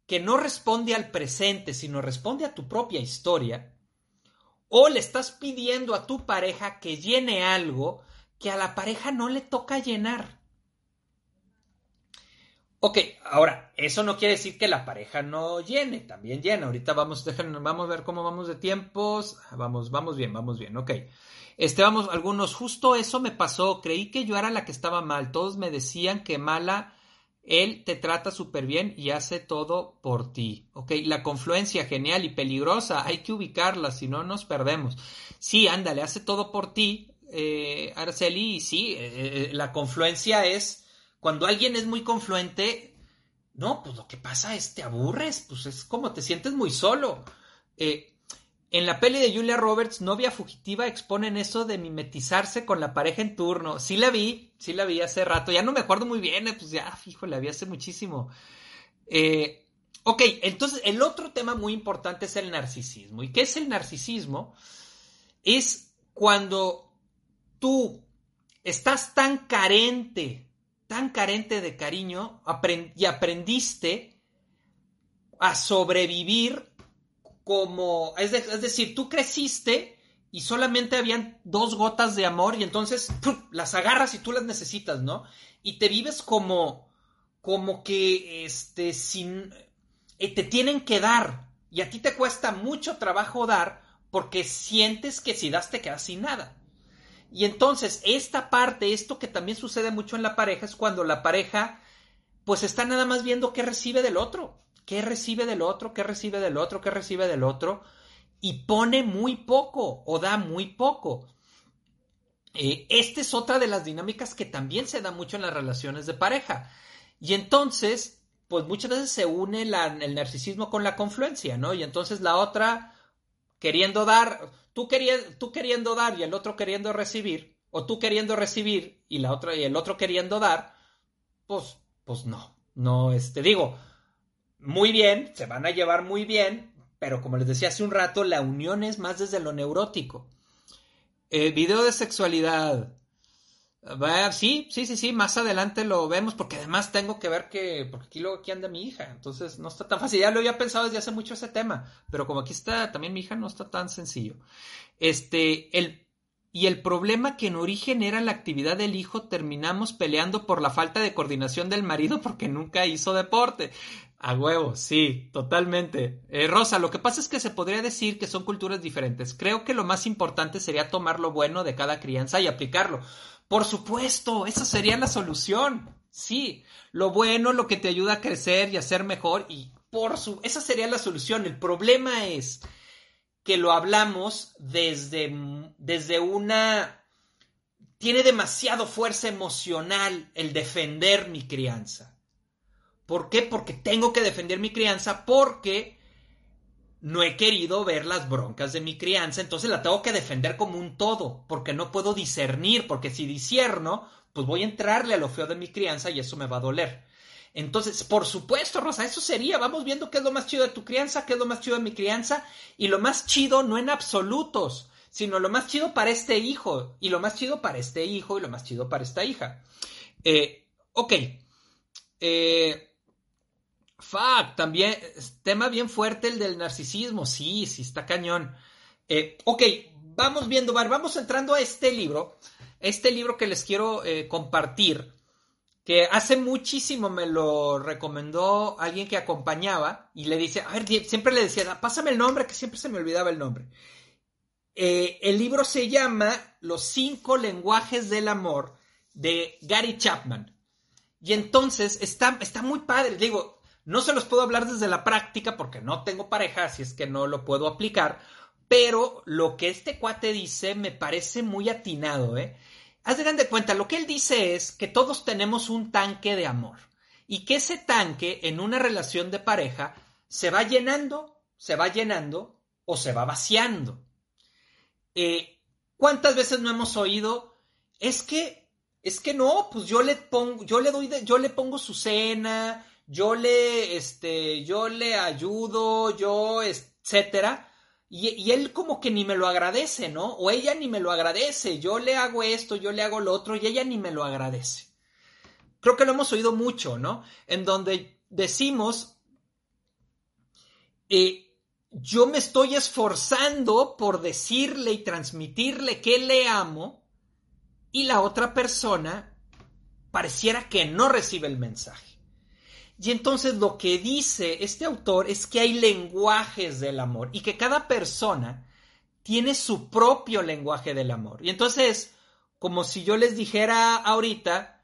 que no responde al presente, sino responde a tu propia historia, o le estás pidiendo a tu pareja que llene algo que a la pareja no le toca llenar. Ok, ahora, eso no quiere decir que la pareja no llene, también llena. Ahorita vamos, déjenme, vamos a ver cómo vamos de tiempos. Vamos, vamos bien, vamos bien, ok. Este, vamos, algunos, justo eso me pasó. Creí que yo era la que estaba mal. Todos me decían que mala él te trata súper bien y hace todo por ti. Ok, la confluencia genial y peligrosa, hay que ubicarla, si no nos perdemos. Sí, ándale, hace todo por ti, eh, Araceli, sí, eh, eh, la confluencia es cuando alguien es muy confluente, no, pues lo que pasa es te aburres, pues es como te sientes muy solo. Eh, en la peli de Julia Roberts, novia fugitiva, exponen eso de mimetizarse con la pareja en turno. Sí la vi, sí la vi hace rato. Ya no me acuerdo muy bien, pues ya, fijo, la vi hace muchísimo. Ok, entonces el otro tema muy importante es el narcisismo. ¿Y qué es el narcisismo? Es cuando tú estás tan carente, tan carente de cariño y aprendiste a sobrevivir como, es, decir, tú creciste y solamente habían dos gotas de amor y entonces las agarras y tú las necesitas, ¿no? Y te vives como, como que, este, sin, eh, te tienen que dar y a ti te cuesta mucho trabajo dar porque sientes que si das te quedas sin nada. Y entonces, esta parte, esto que también sucede mucho en la pareja, es cuando la pareja, pues está nada más viendo qué recibe del otro qué recibe del otro, qué recibe del otro, qué recibe del otro, y pone muy poco o da muy poco. Eh, esta es otra de las dinámicas que también se da mucho en las relaciones de pareja. Y entonces, pues muchas veces se une el narcisismo con la confluencia, ¿no? Y entonces la otra queriendo dar, tú, tú queriendo dar y el otro queriendo recibir, o tú queriendo recibir y la otra y el otro queriendo dar, pues, pues no, no, este, digo, muy bien, se van a llevar muy bien, pero como les decía hace un rato, la unión es más desde lo neurótico. Eh, video de sexualidad. Sí, sí, sí, sí, más adelante lo vemos porque además tengo que ver que, porque aquí luego aquí anda mi hija, entonces no está tan fácil, ya lo había pensado desde hace mucho ese tema, pero como aquí está también mi hija, no está tan sencillo. Este, el, y el problema que en origen era la actividad del hijo, terminamos peleando por la falta de coordinación del marido porque nunca hizo deporte. A huevo, sí, totalmente. Eh, Rosa, lo que pasa es que se podría decir que son culturas diferentes. Creo que lo más importante sería tomar lo bueno de cada crianza y aplicarlo. Por supuesto, esa sería la solución. Sí, lo bueno, lo que te ayuda a crecer y a ser mejor y por su... Esa sería la solución. El problema es que lo hablamos desde, desde una... Tiene demasiado fuerza emocional el defender mi crianza. ¿Por qué? Porque tengo que defender mi crianza porque no he querido ver las broncas de mi crianza, entonces la tengo que defender como un todo, porque no puedo discernir, porque si disierno, pues voy a entrarle a lo feo de mi crianza y eso me va a doler. Entonces, por supuesto, Rosa, eso sería, vamos viendo qué es lo más chido de tu crianza, qué es lo más chido de mi crianza, y lo más chido no en absolutos, sino lo más chido para este hijo, y lo más chido para este hijo, y lo más chido para esta hija. Eh, ok. Eh, Fuck, también, tema bien fuerte el del narcisismo, sí, sí, está cañón. Eh, ok, vamos viendo, vamos entrando a este libro, este libro que les quiero eh, compartir, que hace muchísimo me lo recomendó alguien que acompañaba y le dice, a ver, siempre le decía, pásame el nombre, que siempre se me olvidaba el nombre. Eh, el libro se llama Los cinco lenguajes del amor de Gary Chapman. Y entonces está, está muy padre, digo, no se los puedo hablar desde la práctica porque no tengo pareja, así es que no lo puedo aplicar. Pero lo que este cuate dice me parece muy atinado, ¿eh? Haz de cuenta, lo que él dice es que todos tenemos un tanque de amor y que ese tanque en una relación de pareja se va llenando, se va llenando o se va vaciando. Eh, ¿Cuántas veces no hemos oído? Es que, es que no, pues yo le pongo, yo le doy, yo le pongo su cena, yo le, este, yo le ayudo, yo, etcétera. Y, y, él como que ni me lo agradece, ¿no? O ella ni me lo agradece. Yo le hago esto, yo le hago lo otro y ella ni me lo agradece. Creo que lo hemos oído mucho, ¿no? En donde decimos, eh, yo me estoy esforzando por decirle y transmitirle que le amo y la otra persona pareciera que no recibe el mensaje. Y entonces lo que dice este autor es que hay lenguajes del amor y que cada persona tiene su propio lenguaje del amor. Y entonces, como si yo les dijera ahorita,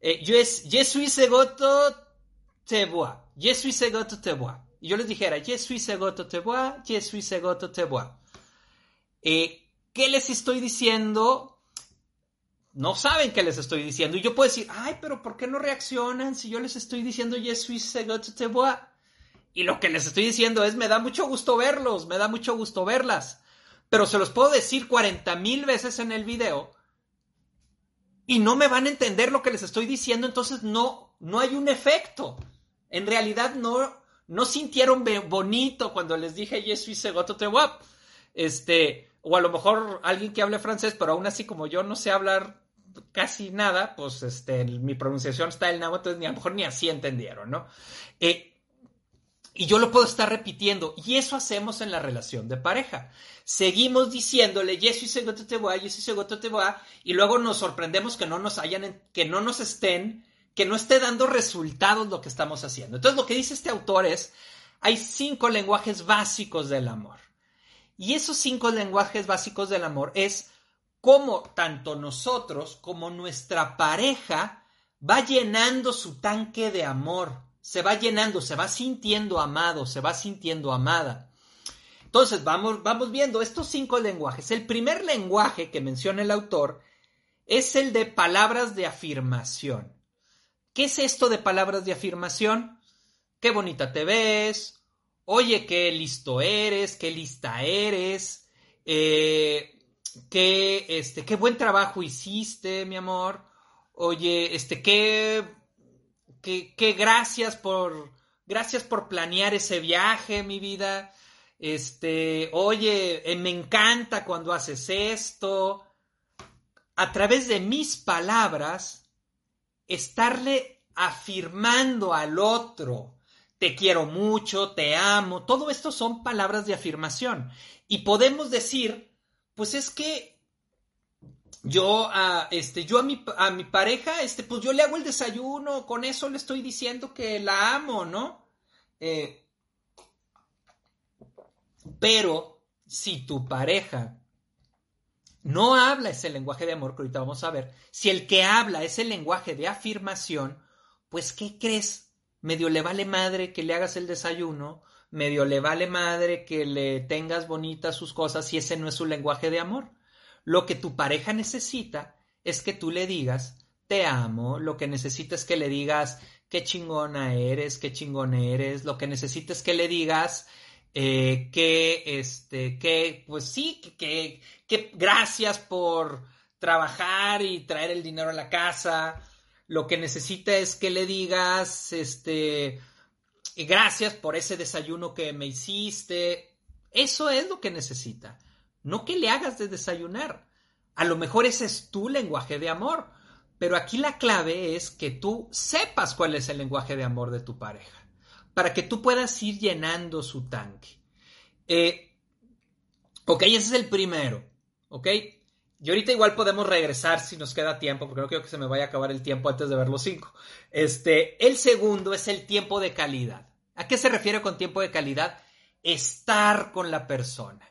eh, yo es, je suis segoto te vois, je suis te. Y yo les dijera, je suis segoto te vois, je suis segoto te vois. Eh, ¿Qué les estoy diciendo? No saben qué les estoy diciendo. Y yo puedo decir, ay, pero ¿por qué no reaccionan si yo les estoy diciendo Je suis te? Y lo que les estoy diciendo es, me da mucho gusto verlos, me da mucho gusto verlas. Pero se los puedo decir 40 mil veces en el video y no me van a entender lo que les estoy diciendo, entonces no, no hay un efecto. En realidad no, no sintieron bonito cuando les dije Je suis te. Este, o a lo mejor alguien que hable francés, pero aún así como yo no sé hablar casi nada, pues este, mi pronunciación está el náhuatl, entonces ni a lo mejor ni así entendieron, ¿no? Eh, y yo lo puedo estar repitiendo. Y eso hacemos en la relación de pareja. Seguimos diciéndole, y te voy, yes, te voy, y luego nos sorprendemos que no nos hayan, que no nos estén, que no esté dando resultados lo que estamos haciendo. Entonces, lo que dice este autor es, hay cinco lenguajes básicos del amor. Y esos cinco lenguajes básicos del amor es cómo tanto nosotros como nuestra pareja va llenando su tanque de amor, se va llenando, se va sintiendo amado, se va sintiendo amada. Entonces, vamos, vamos viendo estos cinco lenguajes. El primer lenguaje que menciona el autor es el de palabras de afirmación. ¿Qué es esto de palabras de afirmación? Qué bonita te ves. Oye, qué listo eres, qué lista eres. Eh, qué, este, qué buen trabajo hiciste, mi amor. Oye, este, qué, qué, gracias por, gracias por planear ese viaje, mi vida. Este, oye, eh, me encanta cuando haces esto. A través de mis palabras, estarle afirmando al otro, te quiero mucho, te amo, todo esto son palabras de afirmación. Y podemos decir, pues es que yo a este yo a mi, a mi pareja este pues yo le hago el desayuno con eso le estoy diciendo que la amo no eh, pero si tu pareja no habla ese lenguaje de amor que ahorita vamos a ver si el que habla es el lenguaje de afirmación pues qué crees medio le vale madre que le hagas el desayuno medio le vale madre que le tengas bonitas sus cosas si ese no es su lenguaje de amor. Lo que tu pareja necesita es que tú le digas, te amo, lo que necesita es que le digas, qué chingona eres, qué chingón eres, lo que necesita es que le digas, eh, que, este, que, pues sí, que, que gracias por trabajar y traer el dinero a la casa. Lo que necesita es que le digas, este, gracias por ese desayuno que me hiciste. Eso es lo que necesita. No que le hagas de desayunar. A lo mejor ese es tu lenguaje de amor. Pero aquí la clave es que tú sepas cuál es el lenguaje de amor de tu pareja. Para que tú puedas ir llenando su tanque. Eh, ok, ese es el primero. Ok. Y ahorita igual podemos regresar si nos queda tiempo, porque no quiero que se me vaya a acabar el tiempo antes de ver los cinco. Este, el segundo es el tiempo de calidad. ¿A qué se refiere con tiempo de calidad? Estar con la persona.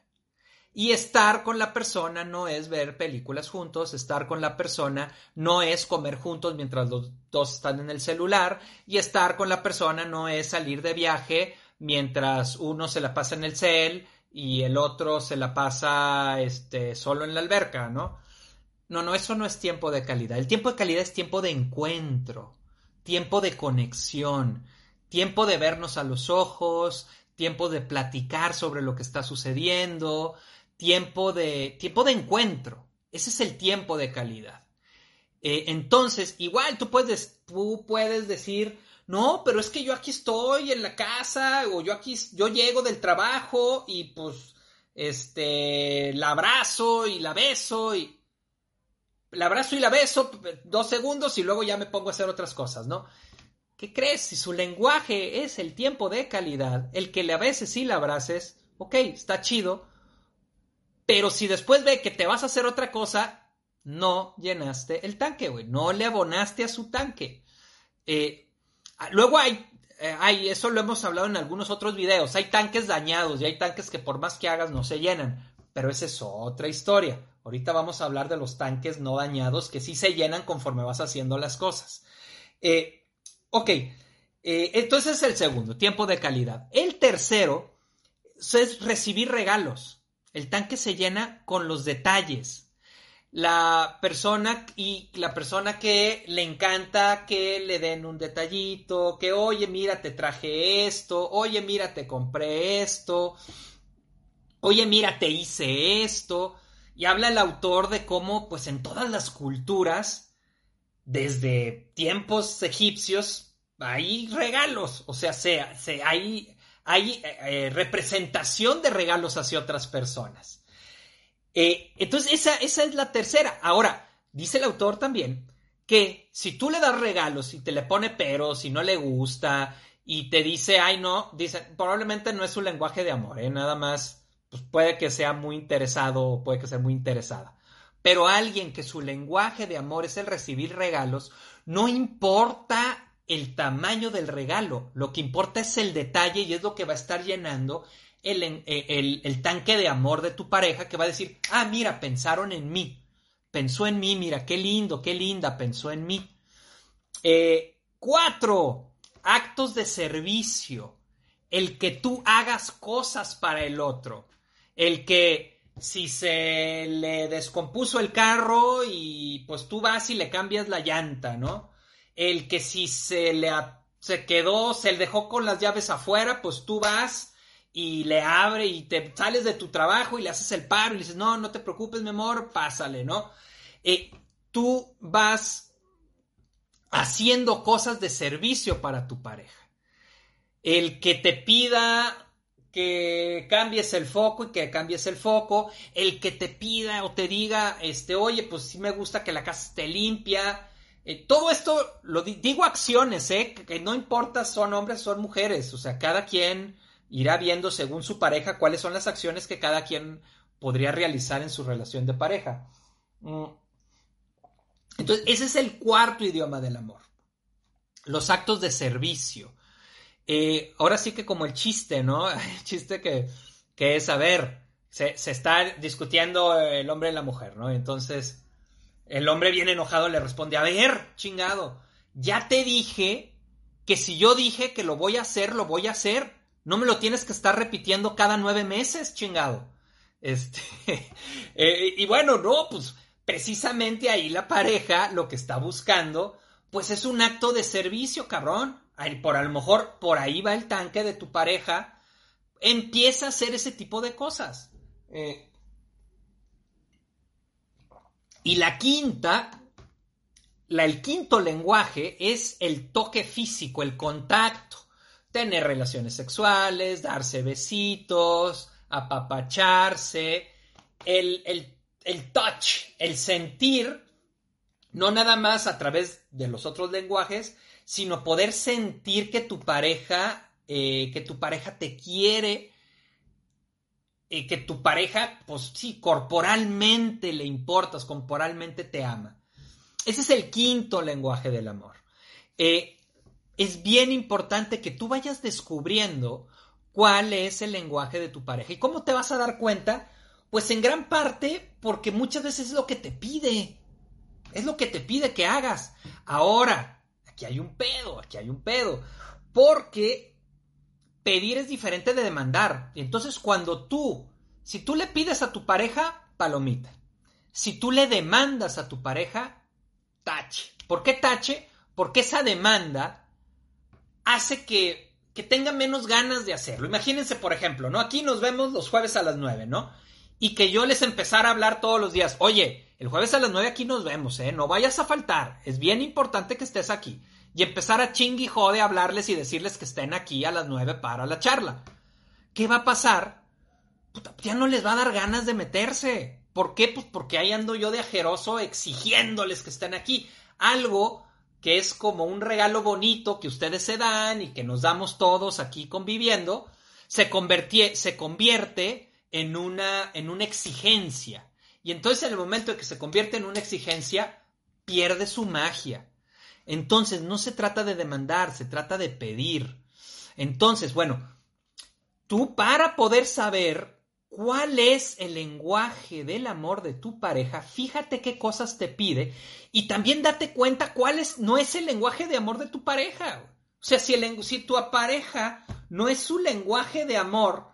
Y estar con la persona no es ver películas juntos, estar con la persona no es comer juntos mientras los dos están en el celular, y estar con la persona no es salir de viaje mientras uno se la pasa en el cel y el otro se la pasa este, solo en la alberca, ¿no? No, no, eso no es tiempo de calidad. El tiempo de calidad es tiempo de encuentro, tiempo de conexión, tiempo de vernos a los ojos, tiempo de platicar sobre lo que está sucediendo, tiempo de, tiempo de encuentro. Ese es el tiempo de calidad. Eh, entonces, igual tú puedes, tú puedes decir, no, pero es que yo aquí estoy en la casa o yo aquí, yo llego del trabajo y pues, este, la abrazo y la beso y la abrazo y la beso dos segundos y luego ya me pongo a hacer otras cosas, ¿no? ¿Qué crees? Si su lenguaje es el tiempo de calidad, el que le a veces sí la abraces, ok, está chido, pero si después ve que te vas a hacer otra cosa, no llenaste el tanque, güey, no le abonaste a su tanque. Eh, luego hay, eh, hay, eso lo hemos hablado en algunos otros videos, hay tanques dañados y hay tanques que por más que hagas no se llenan, pero esa es otra historia. Ahorita vamos a hablar de los tanques no dañados que sí se llenan conforme vas haciendo las cosas. Eh, Ok, eh, entonces es el segundo, tiempo de calidad. El tercero es recibir regalos. El tanque se llena con los detalles. La persona y la persona que le encanta que le den un detallito, que oye, mira, te traje esto, oye, mira, te compré esto, oye, mira, te hice esto. Y habla el autor de cómo, pues en todas las culturas, desde tiempos egipcios hay regalos, o sea, hay, hay eh, eh, representación de regalos hacia otras personas. Eh, entonces, esa, esa es la tercera. Ahora, dice el autor también que si tú le das regalos y te le pone pero, si no le gusta y te dice, ay no, dice, probablemente no es su lenguaje de amor, nada más, pues puede que sea muy interesado o puede que sea muy interesada. Pero alguien que su lenguaje de amor es el recibir regalos, no importa el tamaño del regalo, lo que importa es el detalle y es lo que va a estar llenando el, eh, el, tanque de amor de tu pareja que va a decir, ah, mira, pensaron en mí, pensó en mí, mira, qué lindo, qué linda, pensó en mí. Eh, cuatro, actos de servicio, el que tú hagas cosas para el otro, el que si se le descompuso el carro y pues tú vas y le cambias la llanta, ¿no? El que si se le se quedó, se le dejó con las llaves afuera, pues tú vas y le abre y te sales de tu trabajo y le haces el paro y le dices, no, no te preocupes, mi amor, pásale, ¿no? Eh, tú vas haciendo cosas de servicio para tu pareja. El que te pida que cambies el foco y que cambies el foco, el que te pida o te diga, este, oye, pues sí me gusta que la casa esté limpia. Eh, todo esto, lo digo acciones, ¿eh? Que, no importa son hombres son mujeres, o sea, cada quien irá viendo según su pareja cuáles son las acciones que cada quien podría realizar en su relación de pareja. Mm. Entonces, ese es el cuarto idioma del amor. Los actos de servicio. Eh, ahora sí que como el chiste, ¿no? El chiste que, que es, a ver, se, se, está discutiendo el hombre y la mujer, ¿no? Entonces, el hombre bien enojado le responde, a ver, chingado, ya te dije que si yo dije que lo voy a hacer, lo voy a hacer. No me lo tienes que estar repitiendo cada nueve meses, chingado. Este, eh, y bueno, no, pues precisamente ahí la pareja lo que está buscando, pues es un acto de servicio, cabrón por a lo mejor por ahí va el tanque de tu pareja, empieza a hacer ese tipo de cosas. Eh, y la quinta, la, el quinto lenguaje es el toque físico, el contacto. Tener relaciones sexuales, darse besitos, apapacharse, el, el, el touch, el sentir, no nada más a través de los otros lenguajes, sino poder sentir que tu pareja, eh, que tu pareja te quiere, y que tu pareja, pues sí, corporalmente le importas, corporalmente te ama. Ese es el quinto lenguaje del amor. Eh, es bien importante que tú vayas descubriendo cuál es el lenguaje de tu pareja. ¿Y cómo te vas a dar cuenta? Pues en gran parte porque muchas veces es lo que te pide. Es lo que te pide que hagas. Ahora, aquí hay un pedo, aquí hay un pedo. Porque pedir es diferente de demandar. Entonces, cuando tú, si tú le pides a tu pareja, palomita. Si tú le demandas a tu pareja, tache. ¿Por qué tache? Porque esa demanda hace que que tenga menos ganas de hacerlo. Imagínense, por ejemplo, ¿no? Aquí nos vemos los jueves a las 9, ¿no? Y que yo les empezara a hablar todos los días, oye, el jueves a las 9 aquí nos vemos, ¿eh? No vayas a faltar, es bien importante que estés aquí. Y empezar a ching y jode hablarles y decirles que estén aquí a las 9 para la charla. ¿Qué va a pasar? ya no les va a dar ganas de meterse. ¿Por qué? Pues porque ahí ando yo de ajeroso exigiéndoles que estén aquí. Algo que es como un regalo bonito que ustedes se dan y que nos damos todos aquí conviviendo, se, se convierte en una, en una exigencia. Y entonces en el momento en que se convierte en una exigencia, pierde su magia. Entonces no se trata de demandar, se trata de pedir. Entonces, bueno, tú para poder saber cuál es el lenguaje del amor de tu pareja, fíjate qué cosas te pide y también date cuenta cuál es, no es el lenguaje de amor de tu pareja. O sea, si, el, si tu pareja no es su lenguaje de amor,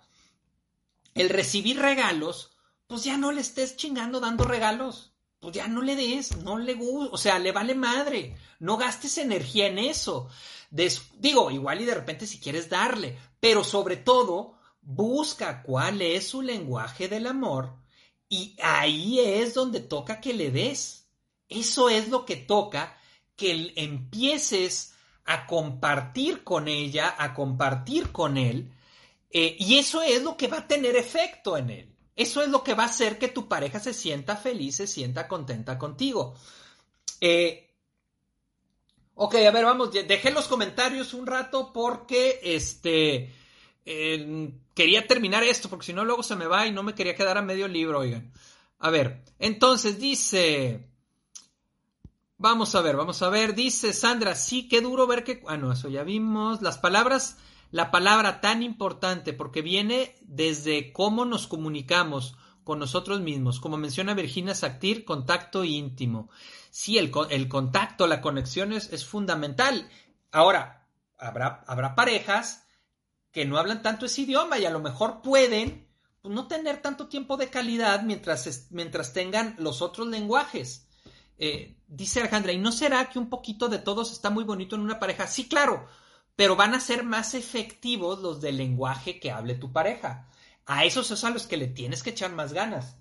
el recibir regalos, pues ya no le estés chingando dando regalos. Pues ya no le des, no le gusta, o sea, le vale madre. No gastes energía en eso. digo, igual y de repente si quieres darle, pero sobre todo, busca cuál es su lenguaje del amor y ahí es donde toca que le des. Eso es lo que toca que empieces a compartir con ella, a compartir con él, eh, y eso es lo que va a tener efecto en él. Eso es lo que va a hacer que tu pareja se sienta feliz, se sienta contenta contigo. Eh, ok, a ver, vamos, dejé los comentarios un rato porque este quería terminar esto porque si no luego se me va y no me quería quedar a medio libro, oigan. A ver, entonces dice... Vamos a ver, vamos a ver. Dice Sandra, sí, qué duro ver que... Ah, no, eso ya vimos. Las palabras, la palabra tan importante porque viene desde cómo nos comunicamos con nosotros mismos. Como menciona Virginia Sactir, contacto íntimo. Sí, el, contacto, la conexión es, fundamental. Ahora, habrá parejas que no hablan tanto ese idioma y a lo mejor pueden pues, no tener tanto tiempo de calidad mientras, mientras tengan los otros lenguajes. Eh, dice Alejandra, ¿y no será que un poquito de todos está muy bonito en una pareja? Sí, claro, pero van a ser más efectivos los del lenguaje que hable tu pareja. A esos es a los que le tienes que echar más ganas.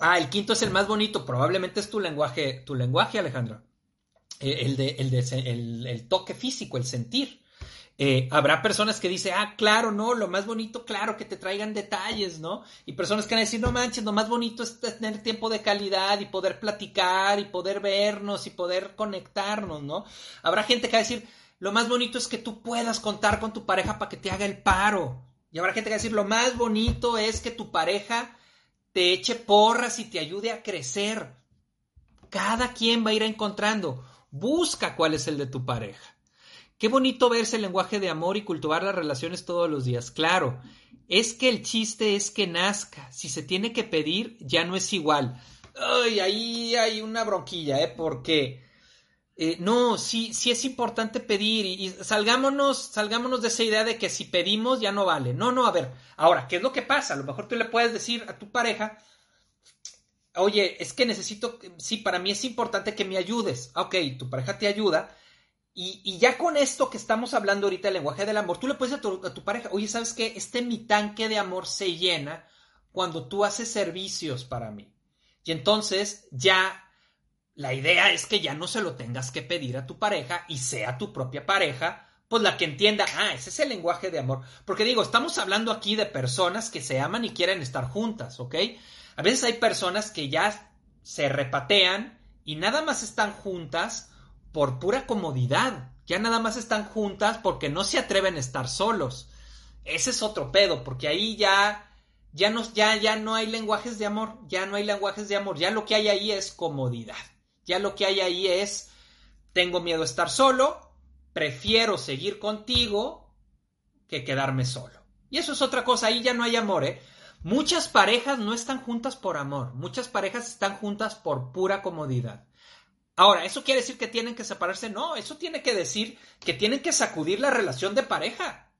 Ah, el quinto es el más bonito, probablemente es tu lenguaje, tu lenguaje, Alejandra. Eh, el, de, el, de, el toque físico, el sentir. Eh, habrá personas que dicen, ah, claro, no, lo más bonito, claro, que te traigan detalles, ¿no? Y personas que van a decir, no manches, lo más bonito es tener tiempo de calidad y poder platicar y poder vernos y poder conectarnos, ¿no? Habrá gente que va a decir, lo más bonito es que tú puedas contar con tu pareja para que te haga el paro. Y habrá gente que va a decir, lo más bonito es que tu pareja te eche porras y te ayude a crecer. Cada quien va a ir encontrando. Busca cuál es el de tu pareja. Qué bonito verse el lenguaje de amor y cultivar las relaciones todos los días. Claro, es que el chiste es que nazca. Si se tiene que pedir, ya no es igual. Ay, ahí hay una bronquilla, ¿eh? Porque eh, no, sí, sí es importante pedir y, salgámonos, salgámonos de esa idea de que si pedimos ya no vale. No, no, a ver. Ahora, ¿qué es lo que pasa? A lo mejor tú le puedes decir a tu pareja, oye, es que necesito, sí, para mí es importante que me ayudes. Ok, tu pareja te ayuda y, ya con esto que estamos hablando ahorita del lenguaje del amor, tú le puedes decir a tu, pareja, oye, ¿sabes qué? Este mi tanque de amor se llena cuando tú haces servicios para mí. Y entonces ya la idea es que ya no se lo tengas que pedir a tu pareja y sea tu propia pareja, pues la que entienda, ah, ese es el lenguaje de amor. Porque digo, estamos hablando aquí de personas que se aman y quieren estar juntas, ¿ok? A veces hay personas que ya se repatean y nada más están juntas por pura comodidad. Ya nada más están juntas porque no se atreven a estar solos. Ese es otro pedo, porque ahí ya ya no, ya, ya no hay lenguajes de amor, ya no hay lenguajes de amor, ya lo que hay ahí es comodidad. Ya lo que hay ahí es tengo miedo a estar solo, prefiero seguir contigo que quedarme solo. Y eso es otra cosa, ahí ya no hay amor, ¿eh? Muchas parejas no están juntas por amor, muchas parejas están juntas por pura comodidad. Ahora, ¿eso quiere decir que tienen que separarse? No, eso tiene que decir que tienen que sacudir la relación de pareja.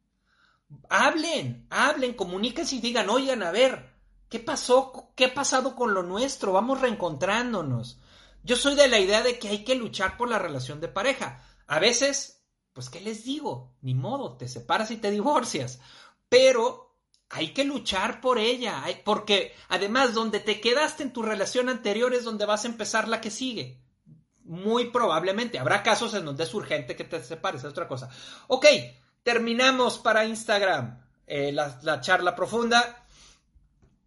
Hablen, hablen, comuníquense y digan, oigan, a ver, ¿qué pasó? ¿Qué ha pasado con lo nuestro? Vamos reencontrándonos. Yo soy de la idea de que hay que luchar por la relación de pareja. A veces pues ¿qué les digo? Ni modo, te separas y te divorcias. Pero hay que luchar por ella, porque además donde te quedaste en tu relación anterior es donde vas a empezar la que sigue. Muy probablemente. Habrá casos en donde es urgente que te separes, es otra cosa. Ok, terminamos para Instagram eh, la, charla profunda.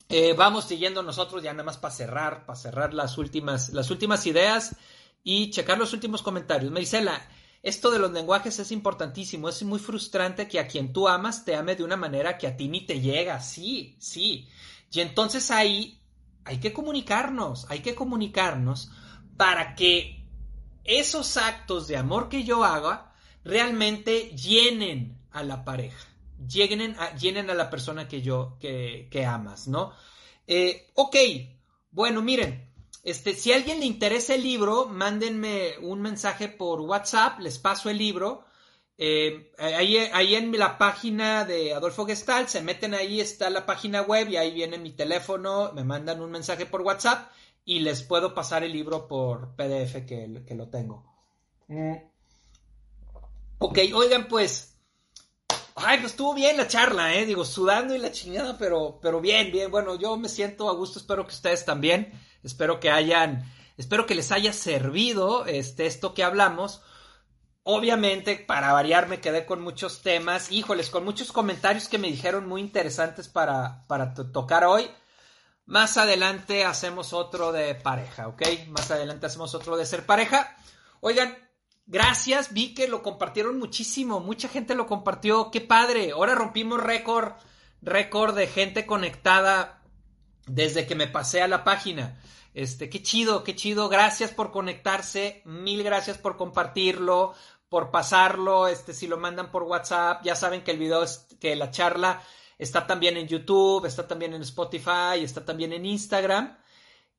Eh, vamos siguiendo nosotros ya nada más para cerrar, para cerrar las últimas, las últimas ideas y checar los últimos comentarios. Marisela, esto de los lenguajes es importantísimo. Es muy frustrante que a quien tú amas te ame de una manera que a ti ni te llega. Sí, sí. Y entonces ahí hay que comunicarnos, hay que comunicarnos para que esos actos de amor que yo haga realmente llenen a la pareja, llenen a, la persona que yo, que, que amas, ¿no? Eh, ok, bueno, miren, este, si a alguien le interesa el libro, mándenme un mensaje por WhatsApp, les paso el libro. Eh, ahí, ahí, en la página de Adolfo Gestal, se meten ahí, está la página web y ahí viene mi teléfono, me mandan un mensaje por WhatsApp y les puedo pasar el libro por PDF que, que lo tengo. Mm. Ok, oigan pues, ay, pues estuvo bien la charla, eh, digo, sudando y la chingada, pero, pero bien, bien, bueno, yo me siento a gusto, espero que ustedes también, espero que hayan, espero que les haya servido este, esto que hablamos. Obviamente, para variar, me quedé con muchos temas, híjoles, con muchos comentarios que me dijeron muy interesantes para, para tocar hoy. Más adelante hacemos otro de pareja, ¿ok? Más adelante hacemos otro de ser pareja. Oigan, gracias, vi que lo compartieron muchísimo, mucha gente lo compartió, qué padre. Ahora rompimos récord, récord de gente conectada desde que me pasé a la página. Este, qué chido, qué chido. Gracias por conectarse, mil gracias por compartirlo, por pasarlo, este, si lo mandan por WhatsApp, ya saben que el video es, que la charla Está también en YouTube, está también en Spotify, está también en Instagram.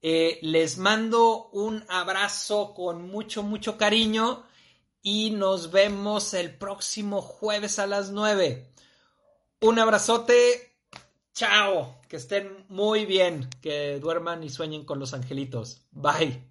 Eh, les mando un abrazo con mucho, mucho cariño y nos vemos el próximo jueves a las 9. Un abrazote. Chao. Que estén muy bien. Que duerman y sueñen con los angelitos. Bye.